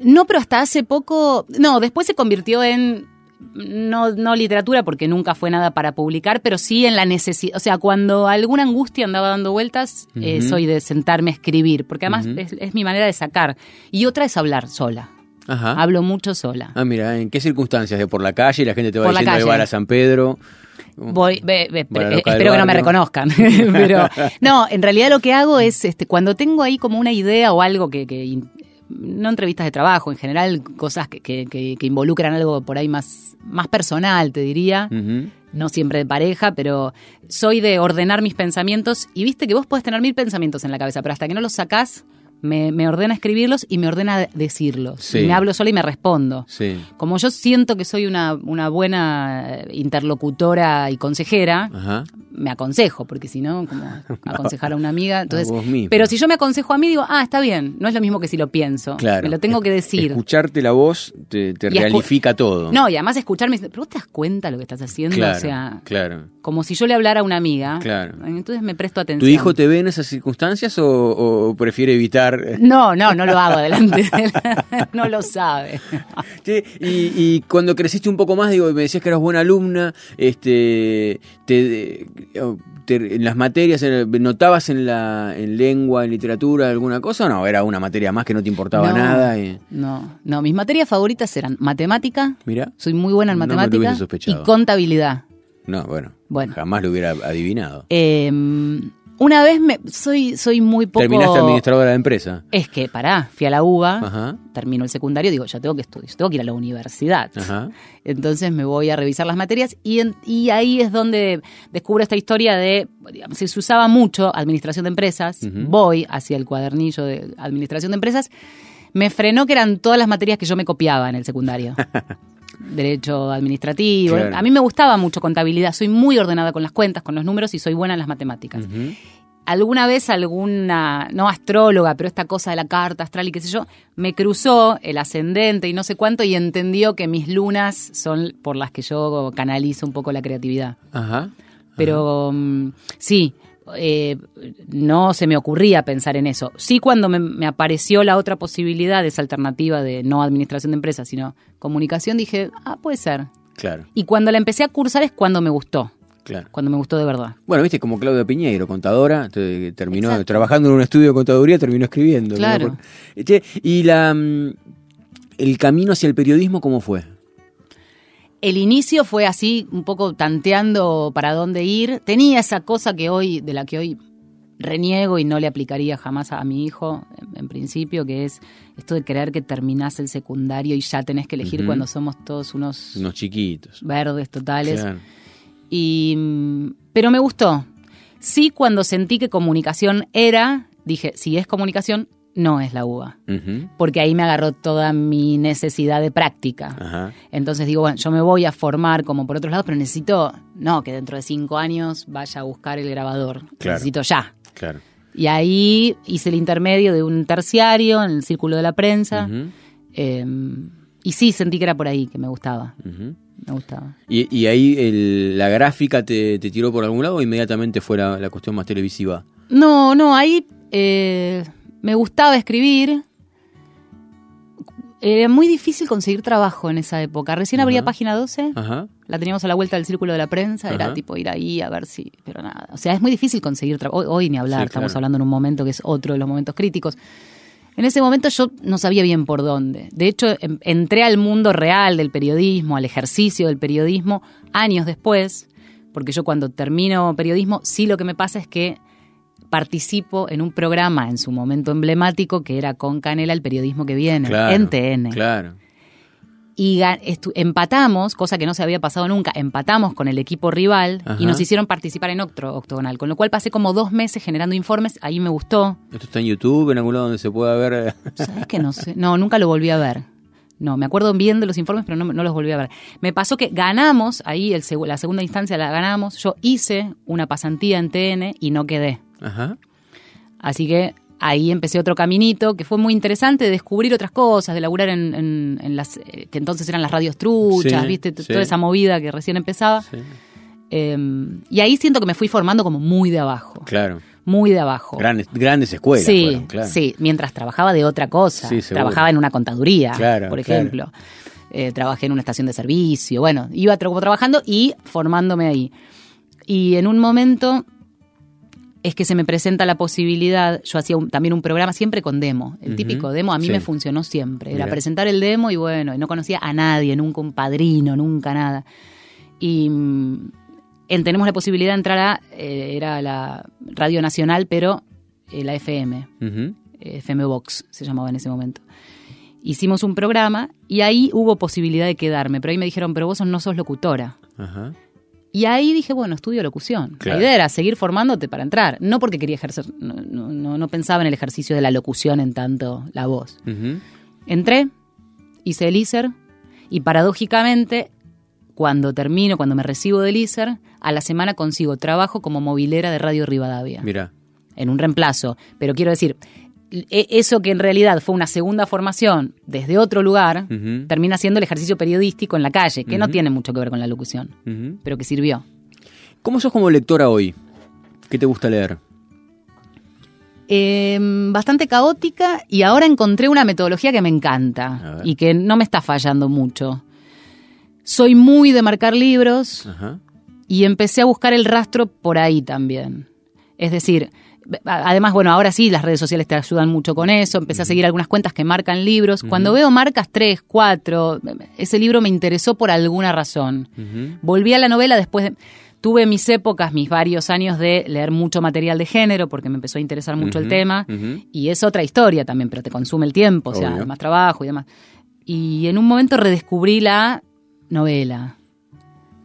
No, pero hasta hace poco. No, después se convirtió en. No, no literatura, porque nunca fue nada para publicar, pero sí en la necesidad. O sea, cuando alguna angustia andaba dando vueltas, eh, soy de sentarme a escribir, porque además es, es mi manera de sacar. Y otra es hablar sola. Ajá. Hablo mucho sola. Ah, mira, ¿en qué circunstancias? ¿De por la calle? ¿La gente te va Por diciendo de bar a San Pedro? Voy, eh, del espero que no me reconozcan. pero no, en realidad lo que hago es, este, cuando tengo ahí como una idea o algo que, no entrevistas de trabajo, en general cosas que, que- que- que involucran algo por ahí más, más personal, te diría. No siempre de pareja, pero soy de ordenar mis pensamientos. Y viste que vos podés tener mil pensamientos en la cabeza, pero hasta que no los sacás, me, me ordena escribirlos y me ordena decirlos. Sí. Y me hablo sola y me respondo. Sí. Como yo siento que soy una, una buena eh, interlocutora y consejera, Ajá. me aconsejo, porque si no, como aconsejar a una amiga. Entonces, pero si yo me aconsejo a mí, digo, ah, está bien, no es lo mismo que si lo pienso. Claro. Me lo tengo que decir. Escucharte la voz te, te realifica todo. No, y además escucharme, pero vos te das cuenta lo que estás haciendo, claro, o sea, claro. como si yo le hablara a una amiga. Claro. Entonces me presto ¿Tu atención. hijo te ve en esas circunstancias o, o prefiere evitar? No, no, no lo hago delante de no lo sabe. Che, y, y cuando creciste un poco más, digo, me decías que eras buena alumna, este, te, te- en las materias, ¿notabas en la en lengua, en literatura alguna cosa o no? Era una materia más que no te importaba No, nada. Y, No, no, mis materias favoritas eran matemática, mira, soy muy buena en No me lo matemática hubiese y contabilidad. no, bueno, Bueno. jamás lo hubiera adivinado. Eh, una vez me soy soy muy poco Terminaste administradora de empresa. Es que pará, fui a la UBA, Ajá, termino el secundario, digo, ya tengo que estudiar, tengo que ir a la universidad. ajá. Entonces me voy a revisar las materias y, en- y ahí es donde descubro esta historia de, digamos, se usaba mucho administración de empresas, voy hacia el cuadernillo de administración de empresas, me frenó que eran todas las materias que yo me copiaba en el secundario. Derecho administrativo. Claro. A mí me gustaba mucho contabilidad, soy muy ordenada con las cuentas, con los números y soy buena en las matemáticas alguna vez alguna, no astróloga, pero esta cosa de la carta astral y qué sé yo, me cruzó el ascendente y no sé cuánto y entendió que mis lunas son por las que yo canalizo un poco la creatividad. Ajá. Pero mm, sí, eh, no se me ocurría pensar en eso. Sí cuando me, me apareció la otra posibilidad, esa alternativa de no administración de empresas, sino comunicación, dije, ah, puede ser. Claro, Y cuando la empecé a cursar es cuando me gustó, claro. cuando me gustó de verdad. Bueno, viste, como Claudia Piñeiro, contadora, te- terminó Exacto. trabajando en un estudio de contaduría, terminó escribiendo. ¿no? Claro. Che, y la mm, el camino hacia el periodismo, ¿cómo fue? El inicio fue así, un poco tanteando para dónde ir. Tenía esa cosa que hoy, de la que hoy reniego y no le aplicaría jamás a, mi hijo, en, en principio, que es esto de creer que terminás el secundario y ya tenés que elegir cuando somos todos unos Unos chiquitos. verdes totales. Claro. Y, mm, pero me gustó. Sí, cuando sentí que comunicación era, dije, si es comunicación, no es la UBA. Ujú. Porque ahí me agarró toda mi necesidad de práctica. Ajá. Entonces digo, bueno, yo me voy a formar como por otros lados, pero necesito, no, que dentro de cinco años vaya a buscar el grabador. Claro. Necesito ya. Claro. Y ahí hice el intermedio de un terciario en el círculo de la prensa. Eh, y sí, sentí que era por ahí, que me gustaba. Me gustaba. ¿Y, y ahí el- la gráfica te, te tiró por algún lado o inmediatamente fue la, la cuestión más televisiva? No, no, ahí eh, me gustaba escribir. Era muy difícil conseguir trabajo en esa época. Recién abría Ajá. página 12, Ajá. la teníamos a la vuelta del círculo de la prensa, era Ajá. tipo ir ahí a ver si. Pero nada. O sea, es muy difícil conseguir trabajo. Hoy, hoy ni hablar, Sí, estamos claro. hablando en un momento que es otro de los momentos críticos. En ese momento yo no sabía bien por dónde. De hecho, em- entré al mundo real del periodismo, al ejercicio del periodismo, años después, porque yo cuando termino periodismo, sí lo que me pasa es que participo en un programa en su momento emblemático que era con Canela el periodismo que viene, Claro. en TN. Claro. Y empatamos, cosa que no se había pasado nunca, empatamos con el equipo rival Ajá. y nos hicieron participar en otro octogonal, con lo cual pasé como dos meses generando informes, ahí me gustó, ¿Esto está en YouTube, en algún lado donde se pueda ver? ¿Sabes que no sé? No, nunca lo volví a ver. No, me acuerdo bien de los informes, pero no, no los volví a ver. Me pasó que ganamos, ahí el seg- la segunda instancia la ganamos, yo hice una pasantía en TN y no quedé. Ajá. Así que ahí empecé otro caminito que fue muy interesante de descubrir otras cosas, de laburar en, en- en las eh, que entonces eran las radios truchas, Sí, viste, sí. toda esa movida que recién empezaba. Sí. Eh, y ahí siento que me fui formando como muy de abajo, Claro. muy de abajo. Grandes, grandes escuelas. Sí, fueron, claro. sí, mientras trabajaba de otra cosa. Trabajaba en una contaduría, Claro, por claro. ejemplo. Eh, trabajé en una estación de servicio. Bueno, iba trabajando y formándome ahí. Y en un momento es que se me presenta la posibilidad, yo hacía un- también un programa siempre con demo, el típico demo a mí sí. me funcionó siempre, era Mira. presentar el demo y bueno, y no conocía a nadie, nunca un padrino, nunca nada. Y mm, en- tenemos la posibilidad de entrar a, eh, era la Radio Nacional, pero eh, la FM. FM Box se llamaba en ese momento. Hicimos un programa y ahí hubo posibilidad de quedarme, pero ahí me dijeron, pero vos no sos locutora. Ajá. Y ahí dije, bueno, estudio locución. Claro. La idea era seguir formándote para entrar, no porque quería ejercer, no, no- no- pensaba en el ejercicio de la locución en tanto la voz. Entré, hice el ISER y paradójicamente, cuando termino, cuando me recibo del ISER, a la semana consigo trabajo como movilera de Radio Rivadavia Mira. en un reemplazo. Pero quiero decir, eso que en realidad fue una segunda formación desde otro lugar, termina siendo el ejercicio periodístico en la calle, que no tiene mucho que ver con la locución, pero que sirvió. ¿Cómo sos como lectora hoy? ¿Qué te gusta leer? Eh, bastante caótica y ahora encontré una metodología que me encanta y que no me está fallando mucho. Soy muy de marcar libros, y empecé a buscar el rastro por ahí también. Es decir, además, bueno, ahora sí, las redes sociales te ayudan mucho con eso. Empecé a seguir algunas cuentas que marcan libros. Cuando veo marcas 3, 4, ese libro me interesó por alguna razón. Volví a la novela después de... Tuve mis épocas, mis varios años de leer mucho material de género porque me empezó a interesar mucho el tema. Y es otra historia también, pero te consume el tiempo, o sea, más trabajo y demás. Y en un momento redescubrí la novela.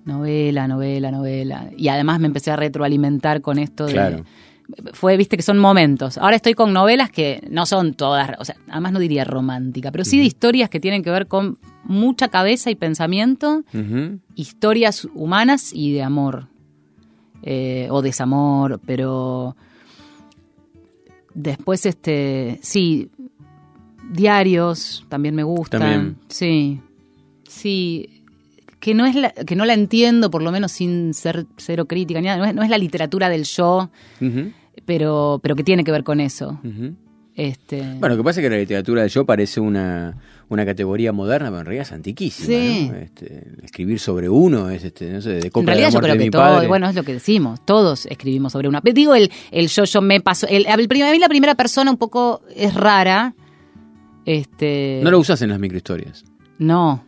Novela, novela, novela. Y además me empecé a retroalimentar con esto de... Fue, viste, que son momentos. Ahora estoy con novelas que no son todas, o sea, además no diría romántica, pero sí de historias que tienen que ver con mucha cabeza y pensamiento, historias humanas y de amor. Eh, o desamor, pero después este sí diarios también me gustan También. sí sí que no es la, que no la entiendo por lo menos sin ser cero crítica ni nada no es, no es la literatura del yo pero pero que tiene que ver con eso este Bueno, lo que pasa es que la literatura del yo parece una, una categoría moderna, pero en realidad es antiquísima. Sí. ¿no? Este, escribir sobre uno es, este, no sé, de en de realidad la yo creo de que mi todo, padre. bueno, es lo que decimos, todos escribimos sobre una. Digo, el, el yo, yo me paso. El, el a mí la primera persona un poco es rara. Este. No lo usas en las microhistorias. No.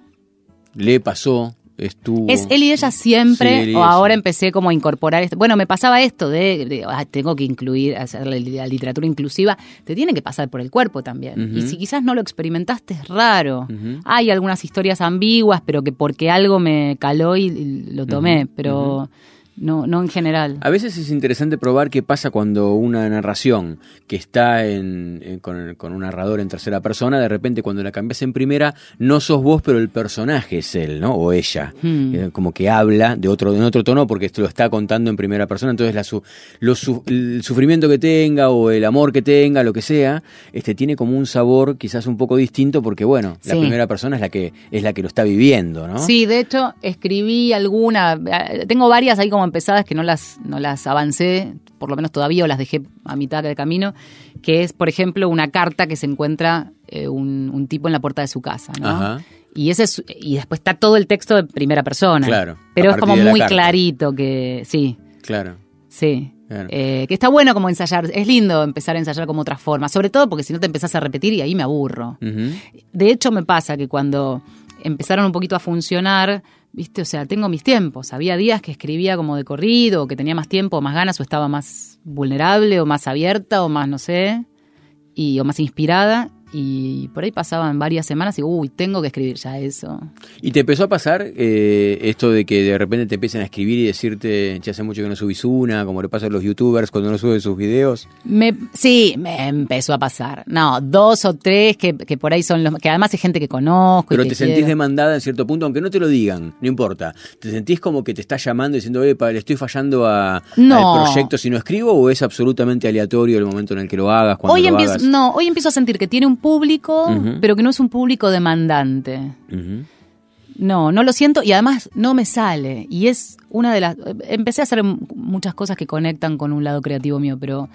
Le pasó, estuvo. Es él y ella siempre, Sí, él y o ella. ahora empecé como a incorporar esto. Bueno, me pasaba esto de, de, ah, tengo que incluir, hacer la, la literatura inclusiva, te tiene que pasar por el cuerpo también. Y si quizás no lo experimentaste, es raro. Hay algunas historias ambiguas, pero que porque algo me caló y, y lo tomé, pero no, no en general. A veces es interesante probar qué pasa cuando una narración que está en, en- con, con un narrador en tercera persona, de repente cuando la cambias en primera, no sos vos, pero el personaje es él, ¿no? O ella. Hmm. Eh, Como que habla de otro, en otro tono porque esto lo está contando en primera persona. Entonces la su- lo su- el sufrimiento que tenga o el amor que tenga, lo que sea, este tiene como un sabor quizás un poco distinto porque, bueno, la primera persona es la que es la que lo está viviendo, ¿no? Sí, de hecho, escribí alguna, eh, tengo varias ahí como empezadas que no las, no las avancé, por lo menos todavía, o las dejé a mitad de camino, que es, por ejemplo, una carta que se encuentra eh, un, un tipo en la puerta de su casa, ¿no? Ajá. Y ese es- y después está todo el texto de primera persona. Claro, Pero es como muy carta. clarito que, sí, Claro. sí. Claro. Eh, que está bueno como ensayar, es lindo empezar a ensayar como otra forma, sobre todo porque si no te empezás a repetir y ahí me aburro. De hecho, me pasa que cuando empezaron un poquito a funcionar, viste, o sea, tengo mis tiempos. Había días que escribía como de corrido, o que tenía más tiempo, o más ganas, o estaba más vulnerable, o más abierta, o más, no sé, y, o más inspirada. Y por ahí pasaban varias semanas y, uy, tengo que escribir ya eso. ¿Y te empezó a pasar eh, esto de que de repente te empiecen a escribir y decirte, ya hace mucho que no subís una, como le pasa a los youtubers cuando no suben sus videos? Me, sí, me empezó a pasar. No, dos o tres que, que por ahí son los que además es gente que conozco. y Pero que te sentís demandada en cierto punto, aunque no te lo digan, no importa. ¿Te sentís como que te está llamando diciendo, epa, le estoy fallando a, No. al proyecto si no escribo o es absolutamente aleatorio el momento en el que lo hagas, cuando Hoy lo empiezo, hagas? no, hoy empiezo a sentir que tiene un público, pero que no es un público demandante. No, no lo siento y además no me sale. Y es una de las... Empecé a hacer muchas cosas que conectan con un lado creativo mío, pero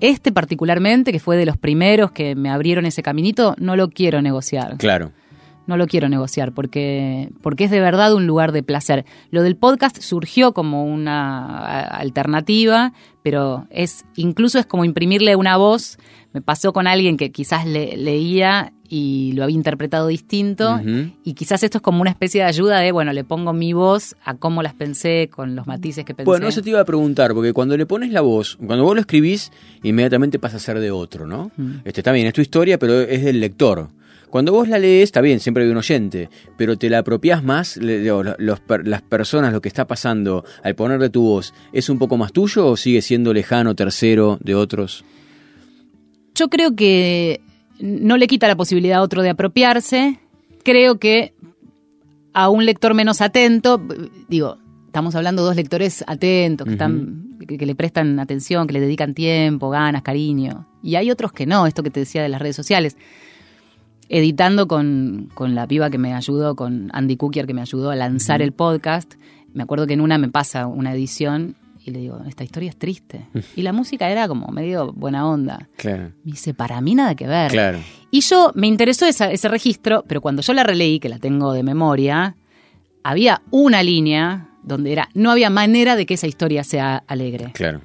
este particularmente, que fue de los primeros que me abrieron ese caminito, no lo quiero negociar. Claro. No lo quiero negociar porque, porque es de verdad un lugar de placer. Lo del podcast surgió como una alternativa, pero es incluso es como imprimirle una voz. Me pasó con alguien que quizás le- leía y lo había interpretado distinto y quizás esto es como una especie de ayuda de, bueno, le pongo mi voz a cómo las pensé, con los matices que pensé. Bueno, eso te iba a preguntar, porque cuando le pones la voz, cuando vos lo escribís, inmediatamente pasa a ser de otro, ¿no? Mm. Este, está bien, es tu historia, pero es del lector. Cuando vos la lees, está bien, siempre hay un oyente, pero te la apropiás más, los las personas, lo que está pasando al ponerle tu voz, ¿es un poco más tuyo o sigue siendo lejano, tercero de otros? Yo creo que no le quita la posibilidad a otro de apropiarse. Creo que a un lector menos atento, digo, estamos hablando de dos lectores atentos, que, están, que, que le prestan atención, que le dedican tiempo, ganas, cariño. Y hay otros que no, esto que te decía de las redes sociales. Editando con, con la piba que me ayudó, con Andy Cookier que me ayudó a lanzar el podcast, me acuerdo que en una me pasa una edición y le digo, esta historia es triste. Y la música era como medio buena onda. Claro. Me dice, para mí nada que ver. Claro. Y yo me interesó esa- ese registro, pero cuando yo la releí, que la tengo de memoria, había una línea donde era, no había manera de que esa historia sea alegre. Claro.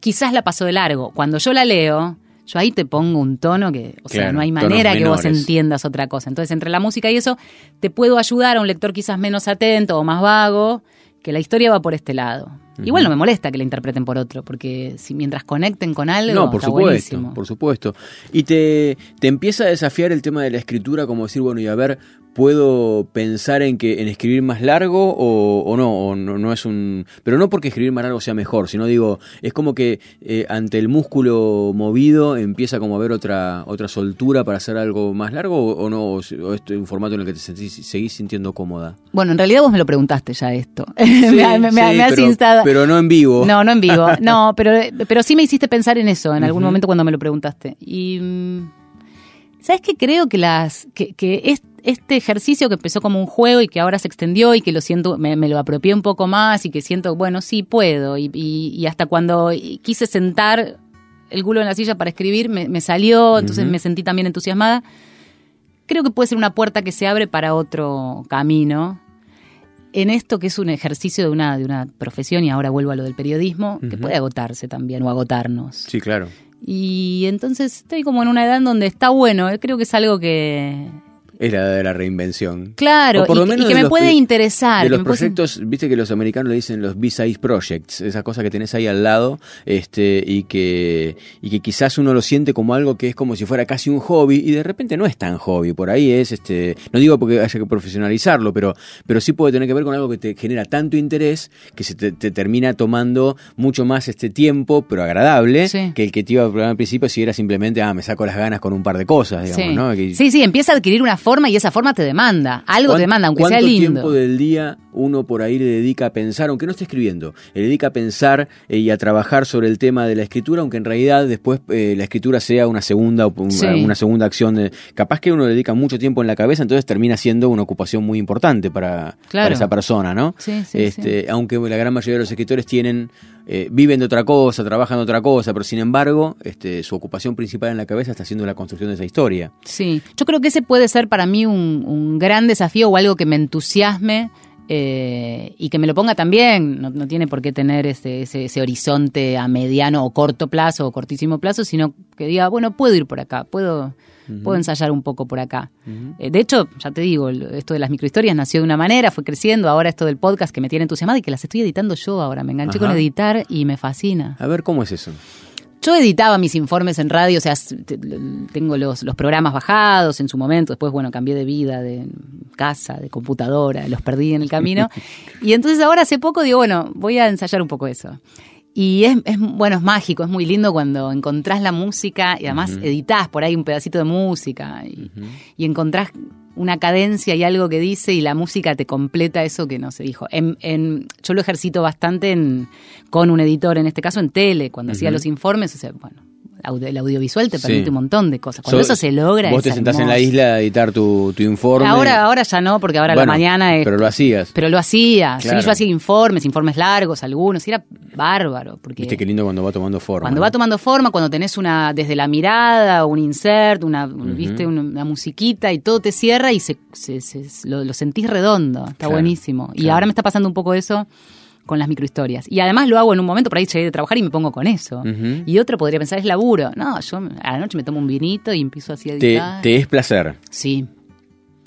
Quizás la pasó de largo. Cuando yo la leo, yo ahí te pongo un tono que, o sea, no hay manera que vos entiendas otra cosa. Entonces, entre la música y eso, te puedo ayudar a un lector quizás menos atento o más vago, que la historia va por este lado. Igual no me molesta que la interpreten por otro, porque si mientras conecten con algo, No, por está supuesto, buenísimo. por supuesto. Y te, te empieza a desafiar el tema de la escritura, como decir, bueno, y a ver, ¿puedo pensar en que en escribir más largo o, o no? O no, no es un. Pero no porque escribir más largo sea mejor, sino digo, es como que eh, ante el músculo movido empieza como a haber otra, otra soltura para hacer algo más largo o, o no, o, es un formato en el que te sentís- seguís sintiendo cómoda. Bueno, en realidad vos me lo preguntaste ya esto. Sí, me, me- sí, me has pero, instado. pero no en vivo. No, no en vivo. No, pero, pero sí me hiciste pensar en eso en algún momento cuando me lo preguntaste. Y. ¿Sabes qué? Creo que las. que, que es- este ejercicio que empezó como un juego y que ahora se extendió y que lo siento, me, me lo apropié un poco más y que siento, bueno, sí puedo. Y, y- y hasta cuando quise sentar el culo en la silla para escribir, me, me salió, entonces me sentí también entusiasmada. Creo que puede ser una puerta que se abre para otro camino en esto que es un ejercicio de una, de una profesión, y ahora vuelvo a lo del periodismo, que puede agotarse también o agotarnos. Sí, claro. Y entonces estoy como en una edad en donde está bueno, eh, creo que es algo que, es la de la reinvención. Claro, por y, que- menos y que de me los- puede de- interesar. De los puede- proyectos, viste que los americanos le dicen los B-Size Projects, esas cosas que tenés ahí al lado, este, y que, y que quizás uno lo siente como algo que es como si fuera casi un hobby, y de repente no es tan hobby, por ahí es, este, no digo porque haya que profesionalizarlo, pero, pero sí puede tener que ver con algo que te genera tanto interés que se te, te termina tomando mucho más este tiempo, pero agradable, Sí. que el que te iba a programar al principio si era simplemente, ah, me saco las ganas con un par de cosas, digamos, Sí. ¿no? Que- sí, sí, empieza a adquirir una forma y esa forma te demanda. Algo te ¿Cuán- demanda, aunque sea ¿Cuánto lindo. tiempo del día uno por ahí le dedica a pensar, aunque no esté escribiendo, le dedica a pensar eh, y a trabajar sobre el tema de la escritura, aunque en realidad después eh, la escritura sea una segunda Sí. una segunda acción. de- capaz que uno le dedica mucho tiempo en la cabeza, entonces termina siendo una ocupación muy importante para, Claro. para esa persona, ¿no? Sí, sí, este, Aunque la gran mayoría de los escritores tienen eh, viven de otra cosa, trabajan de otra cosa, pero sin embargo, este, su ocupación principal en la cabeza está haciendo la construcción de esa historia. Sí, yo creo que ese puede ser para mí un, un gran desafío o algo que me entusiasme eh, y que me lo ponga también. No, no tiene por qué tener ese, ese, ese horizonte a mediano o corto plazo o cortísimo plazo, sino que diga, bueno, puedo ir por acá, puedo, puedo ensayar un poco por acá. Eh, de hecho, ya te digo, esto de las microhistorias nació de una manera, fue creciendo, ahora esto del podcast que me tiene entusiasmada y que las estoy editando yo ahora. Me enganché Ajá. con editar y me fascina. A ver, ¿cómo es eso? Yo editaba mis informes en radio, o sea, tengo los, los programas bajados en su momento, después, bueno, cambié de vida, de casa, de computadora, los perdí en el camino. y entonces ahora hace poco digo, bueno, voy a ensayar un poco eso. Y es, es, bueno, es mágico, es muy lindo cuando encontrás la música y además editás por ahí un pedacito de música y, y encontrás una cadencia y algo que dice y la música te completa eso que no se dijo. En, en- yo lo ejercito bastante en, con un editor, en este caso en tele, cuando hacía los informes, o sea, bueno, audio- el audiovisual te Sí. permite un montón de cosas. Cuando So- eso se logra, Vos es te sentás en la isla a editar tu, tu informe. Ahora, ahora ya no, porque ahora a la mañana es Pero lo hacías. pero lo hacía, Claro. sí, yo hacía informes, informes largos, algunos, y era bárbaro, porque Viste qué lindo cuando va tomando forma. cuando ¿no? va tomando forma, cuando tenés una, desde la mirada, un insert, una, viste, una, una musiquita y todo te cierra y se, se- se- lo, lo sentís redondo, está Claro, buenísimo. Y ahora me está pasando un poco eso con las microhistorias. Y además lo hago en un momento, por ahí llegué de trabajar y me pongo con eso. Y otro podría pensar, es laburo. No, yo a la noche me tomo un vinito y empiezo así a te, editar. te es placer. Sí.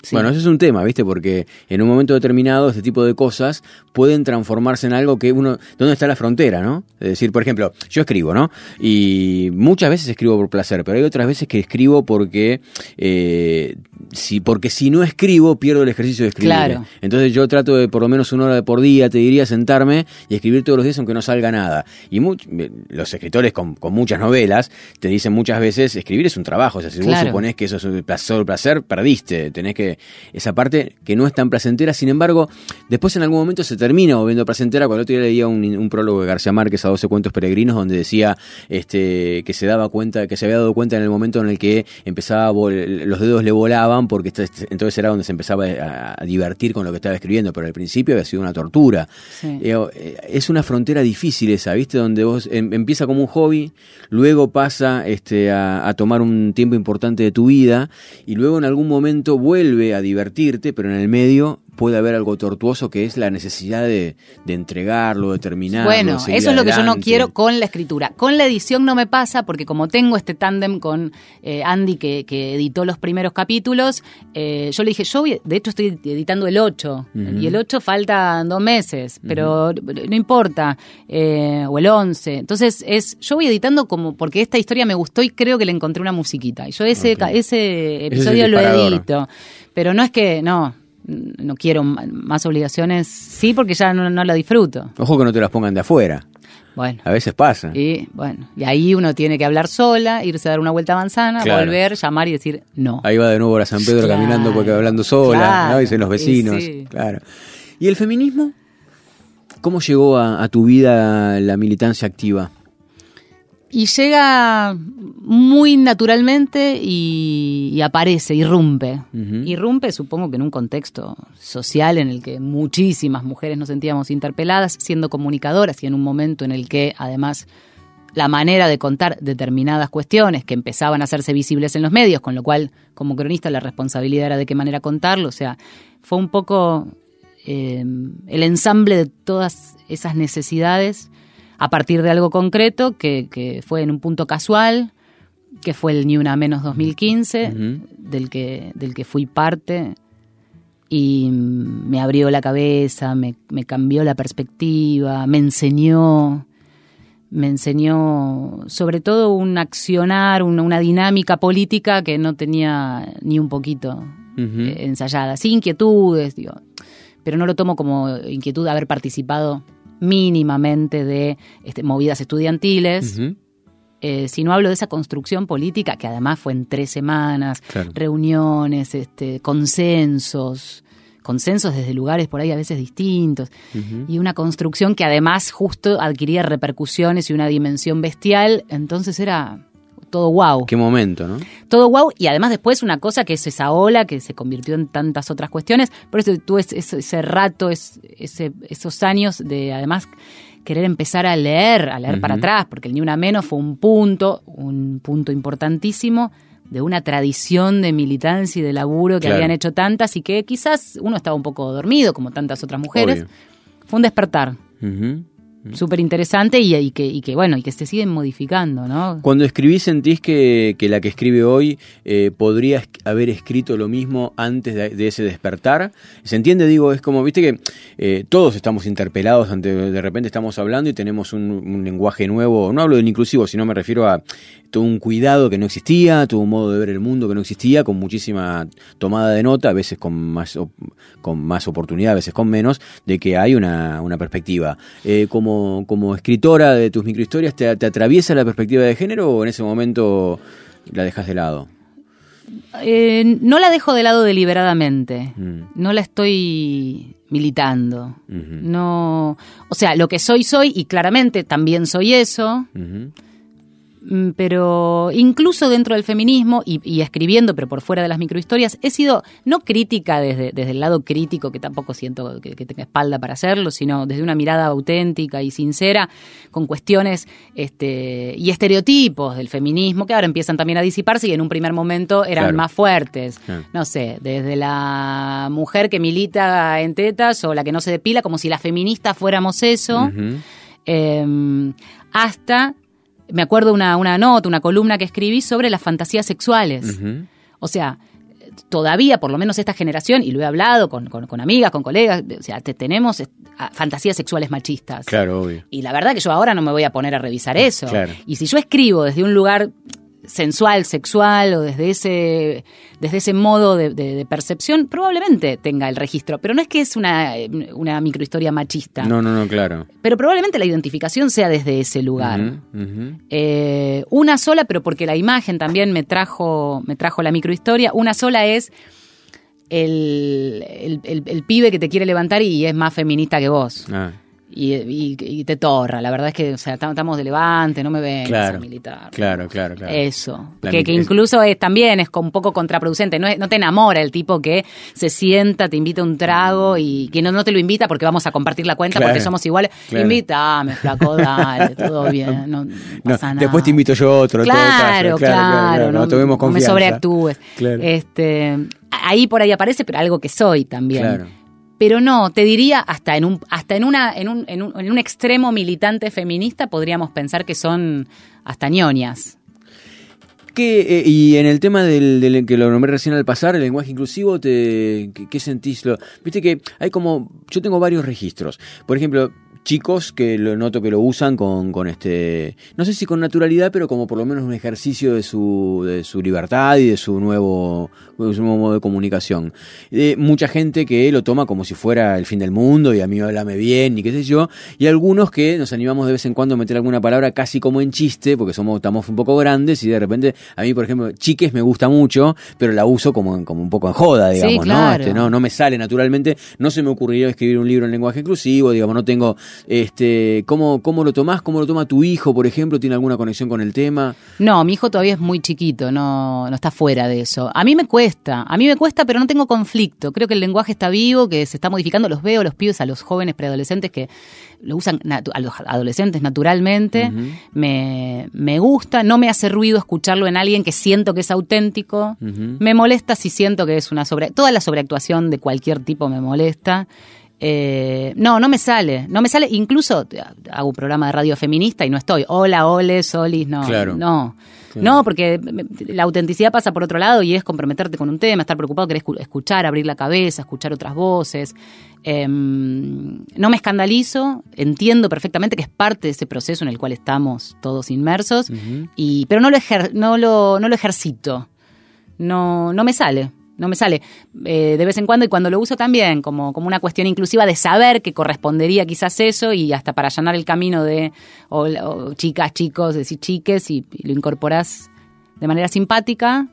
Sí. Bueno, ese es un tema, ¿viste? Porque en un momento determinado este tipo de cosas pueden transformarse en algo que uno... ¿Dónde está la frontera, no? Es decir, por ejemplo, yo escribo, ¿no? Y muchas veces escribo por placer, pero hay otras veces que escribo porque... eh, si, porque si no escribo, pierdo el ejercicio de escribir. Claro. Entonces yo trato de por lo menos una hora por día, te diría, sentarme y escribir todos los días aunque no salga nada. Y much- los escritores con, con muchas novelas te dicen muchas veces, escribir es un trabajo. O sea, si vos Claro. suponés que eso es un placer, placer, perdiste. Tenés que... Esa parte que no es tan placentera, sin embargo, después en algún momento se termina volviendo placentera. Cuando el otro día leía un, un prólogo de García Márquez a 12 cuentos peregrinos donde decía este, que se daba cuenta, que se había dado cuenta en el momento en el que empezaba a los dedos le volaban porque esto- entonces era donde se empezaba a, a divertir con lo que estaba escribiendo, pero al principio había sido una tortura. Sí. Eh, eh, es una frontera difícil esa, ¿viste? Donde vos em- empieza como un hobby, luego pasa este, a, a tomar un tiempo importante de tu vida y luego en algún momento vuelve a divertirte, pero en el medio puede haber algo tortuoso que es la necesidad de, de entregarlo, de terminarlo. Bueno, eso es lo que yo no quiero con la escritura. Con la edición no me pasa porque como tengo este tándem con eh, Andy que, que editó los primeros capítulos, eh, yo le dije, yo voy- de hecho estoy editando el 8 y el 8 faltan dos meses, pero no importa, eh, o el 11. Entonces es, yo voy editando como porque esta historia me gustó y creo que le encontré una musiquita. Y yo ese, ese episodio lo edito. Pero no es que, no, no quiero más obligaciones, sí, porque ya no, no lo disfruto. Ojo que no te las pongan de afuera. Bueno. A veces pasa. Y bueno, y ahí uno tiene que hablar sola, irse a dar una vuelta a manzana, Claro. volver, llamar y decir no. Ahí va de nuevo a San Pedro Claro, caminando porque hablando sola, claro, ¿no? Dicen los vecinos. sí. Claro. ¿Y el feminismo? ¿Cómo llegó a, a tu vida la militancia activa? Y llega muy naturalmente y, y aparece, irrumpe. Ujú. Irrumpe, supongo que en un contexto social en el que muchísimas mujeres nos sentíamos interpeladas, siendo comunicadoras y en un momento en el que además la manera de contar determinadas cuestiones que empezaban a hacerse visibles en los medios, con lo cual como cronista la responsabilidad era de qué manera contarlo, o sea, fue un poco eh, el ensamble de todas esas necesidades a partir de algo concreto que, que fue en un punto casual, que fue el Ni Una Menos 2015, Ujú. del que, del que fui parte y me abrió la cabeza, me, me cambió la perspectiva, me enseñó, me enseñó sobre todo un accionar, una, una dinámica política que no tenía ni un poquito eh, ensayada, sin inquietudes, digo, pero no lo tomo como inquietud de haber participado mínimamente de este, movidas estudiantiles. Eh, si no hablo de esa construcción política, que además fue en tres semanas, reuniones, este, consensos, consensos desde lugares por ahí a veces distintos, y una construcción que además justo adquiría repercusiones y una dimensión bestial, entonces era todo wow. Qué momento, ¿no? Todo wow y además después una cosa que es esa ola que se convirtió en tantas otras cuestiones, por eso tú ese, ese rato, es, ese, esos años de además querer empezar a leer, a leer para atrás, porque el Ni Una Menos fue un punto, un punto importantísimo de una tradición de militancia y de laburo que habían hecho tantas y que quizás uno estaba un poco dormido, como tantas otras mujeres. Fue un despertar súper interesante y, que, y que, bueno, y que se siguen modificando, ¿no? Cuando escribís, ¿sentís que, que la que escribe hoy eh, podría haber escrito lo mismo antes de, ese despertar? ¿Se entiende? Digo, es como, viste que eh, todos estamos interpelados ante, de repente estamos hablando y tenemos un, un lenguaje nuevo, no hablo del inclusivo, sino me refiero a tuvo un cuidado que no existía, tuvo un modo de ver el mundo que no existía, con muchísima tomada de nota, a veces con más, con más oportunidad, a veces con menos, de que hay una, una perspectiva. Eh, como, como escritora de tus microhistorias, ¿te, ¿te atraviesa la perspectiva de género o en ese momento la dejas de lado? Eh, no la dejo de lado deliberadamente. Mm. No la estoy militando. No, o sea, lo que soy soy y claramente también soy eso. Pero incluso dentro del feminismo y, escribiendo, pero por fuera de las microhistorias, he sido no crítica desde, desde el lado crítico, que tampoco siento que, tenga espalda para hacerlo, sino desde una mirada auténtica y sincera, con cuestiones este, y estereotipos del feminismo, que ahora empiezan también a disiparse y en un primer momento eran más fuertes. No sé, desde la mujer que milita en tetas o la que no se depila, como si las feministas fuéramos eso. Em, hasta me acuerdo una, una nota, una columna que escribí sobre las fantasías sexuales. O sea, todavía, por lo menos esta generación, y lo he hablado con, con, amigas, con colegas, o sea, tenemos fantasías sexuales machistas. Claro, obvio. Y la verdad que yo ahora no me voy a poner a revisar eso. Y si yo escribo desde un lugar sensual, sexual o desde ese, desde ese modo de, percepción, probablemente tenga el registro. Pero no es que es una, una microhistoria machista. No, no, no, claro. Pero probablemente la identificación sea desde ese lugar. Eh, una sola, pero porque la imagen también me trajo, me trajo la microhistoria, una sola es el, el, pibe que te quiere levantar y es más feminista que vos. Ah y, te torra. La verdad es que o sea, estamos de levante, no me ven claro, militar. Claro, claro, claro. Eso. que, incluso es, también es un poco contraproducente. No, no te enamora el tipo que se sienta, te invita un trago y que no, no te lo invita porque vamos a compartir la cuenta porque somos iguales. Invítame, flaco, dale, todo bien. No, pasa nada. Después te invito yo otro. Claro, claro, no, no, me sobreactúes. Este, ahí por ahí aparece, pero algo que soy también. Pero no, te diría hasta en un, hasta en una, en un, en un, extremo militante feminista podríamos pensar que son hasta ñoñas. ¿Qué, eh, y en el tema del, que lo nombré recién al pasar, el lenguaje inclusivo, te, ¿qué, sentís? Lo, Viste que hay como, yo tengo varios registros. Por ejemplo, chicos que lo noto que lo usan con, con este, no sé si con naturalidad, pero como por lo menos un ejercicio de su, de su libertad y de su nuevo, su nuevo modo de comunicación. Eh, mucha gente que lo toma como si fuera el fin del mundo y a mí háblame bien y qué sé yo, y algunos que nos animamos de vez en cuando a meter alguna palabra casi como en chiste, porque somos, estamos un poco grandes y de repente a mí, por ejemplo, chiques me gusta mucho, pero la uso como, como un poco en joda, digamos, ¿no? Este, ¿no? No me sale naturalmente, no se me ocurriría escribir un libro en lenguaje inclusivo, digamos, no tengo este, ¿cómo, ¿Cómo lo tomás? ¿Cómo lo toma tu hijo, por ejemplo? ¿Tiene alguna conexión con el tema? No, mi hijo todavía es muy chiquito, no, no está fuera de eso. A mí me cuesta, a mí me cuesta, pero no tengo conflicto. Creo que el lenguaje está vivo, que se está modificando. Los veo, los pibes, a los jóvenes preadolescentes que lo usan, a los adolescentes naturalmente. me, me, gusta, no me hace ruido escucharlo en alguien que siento que es auténtico. Me molesta si siento que es una sobre... Toda la sobreactuación de cualquier tipo me molesta. Eh, no, no me sale, no me sale. Incluso hago un programa de radio feminista y no estoy. Hola, ole, solis, no. Claro. No. No, porque la autenticidad pasa por otro lado y es comprometerte con un tema, estar preocupado, querer escuchar, abrir la cabeza, escuchar otras voces. Em, no me escandalizo, entiendo perfectamente que es parte de ese proceso en el cual estamos todos inmersos, y, pero no lo, no, lo, no lo ejercito. No, no me sale no me sale eh, de vez en cuando y cuando lo uso también como, como una cuestión inclusiva de saber que correspondería quizás eso y hasta para allanar el camino de chicas, chicos, decir chiques y, y lo incorporás de manera simpática,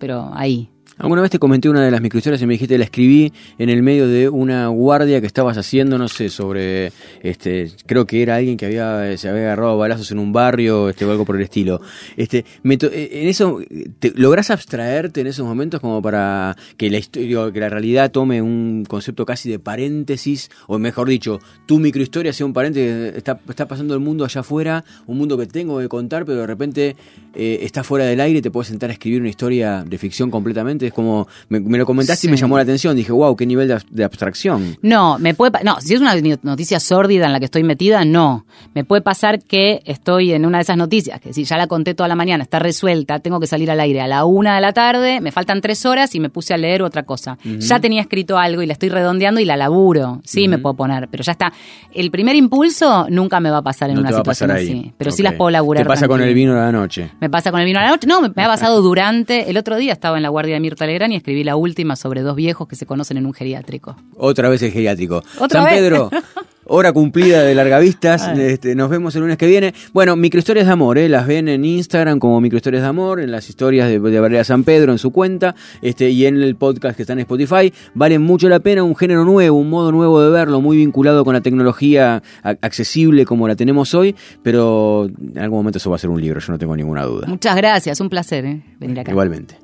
pero ahí, Alguna vez te comenté una de las microhistorias y me dijiste, la escribí en el medio de una guardia que estabas haciendo, no sé, sobre, este, creo que era alguien que había, se había agarrado balazos en un barrio, este, o algo por el estilo. Este, eh, en eso, te, ¿lográs abstraerte en esos momentos como para que la historia, que la realidad tome un concepto casi de paréntesis, o mejor dicho, tu microhistoria sea un paréntesis, está, está pasando el mundo allá afuera, un mundo que tengo que contar, pero de repente eh, está fuera del aire te puedes sentar a escribir una historia de ficción completamente? Es como, me, lo comentaste y me llamó la atención. Dije, wow, qué nivel de, abstracción. No, me puede, no, si es una noticia sórdida en la que estoy metida, no. Me puede pasar que estoy en una de esas noticias, que si ya la conté toda la mañana, está resuelta, tengo que salir al aire a la una de la tarde, me faltan tres horas y me puse a leer otra cosa. Ya tenía escrito algo y la estoy redondeando y la laburo. Sí, me puedo poner, pero ya está. El primer impulso nunca me va a pasar en una situación así. Pero sí las puedo laburar. ¿Qué pasa con el vino de la noche? Me pasa con el vino de la noche. No, me, ha pasado durante. El otro día estaba en la guardia de Mirta Legrand y escribí la última sobre dos viejos que se conocen en un geriátrico. Otra vez el geriátrico. ¿San Pedro, hora cumplida de Largavistas. Este, nos vemos el lunes que viene. Bueno, microhistorias de amor, ¿eh? las ven en Instagram como microhistorias de amor, en las historias de, de San Pedro en su cuenta este, y en el podcast que está en Spotify. Valen mucho la pena, un género nuevo, un modo nuevo de verlo, muy vinculado con la tecnología accesible como la tenemos hoy, pero en algún momento eso va a ser un libro, yo no tengo ninguna duda. Muchas gracias, un placer ¿eh? venir acá. Igualmente.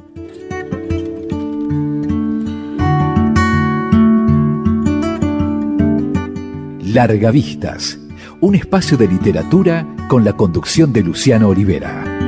Largavistas, un espacio de literatura con la conducción de Luciano Olivera.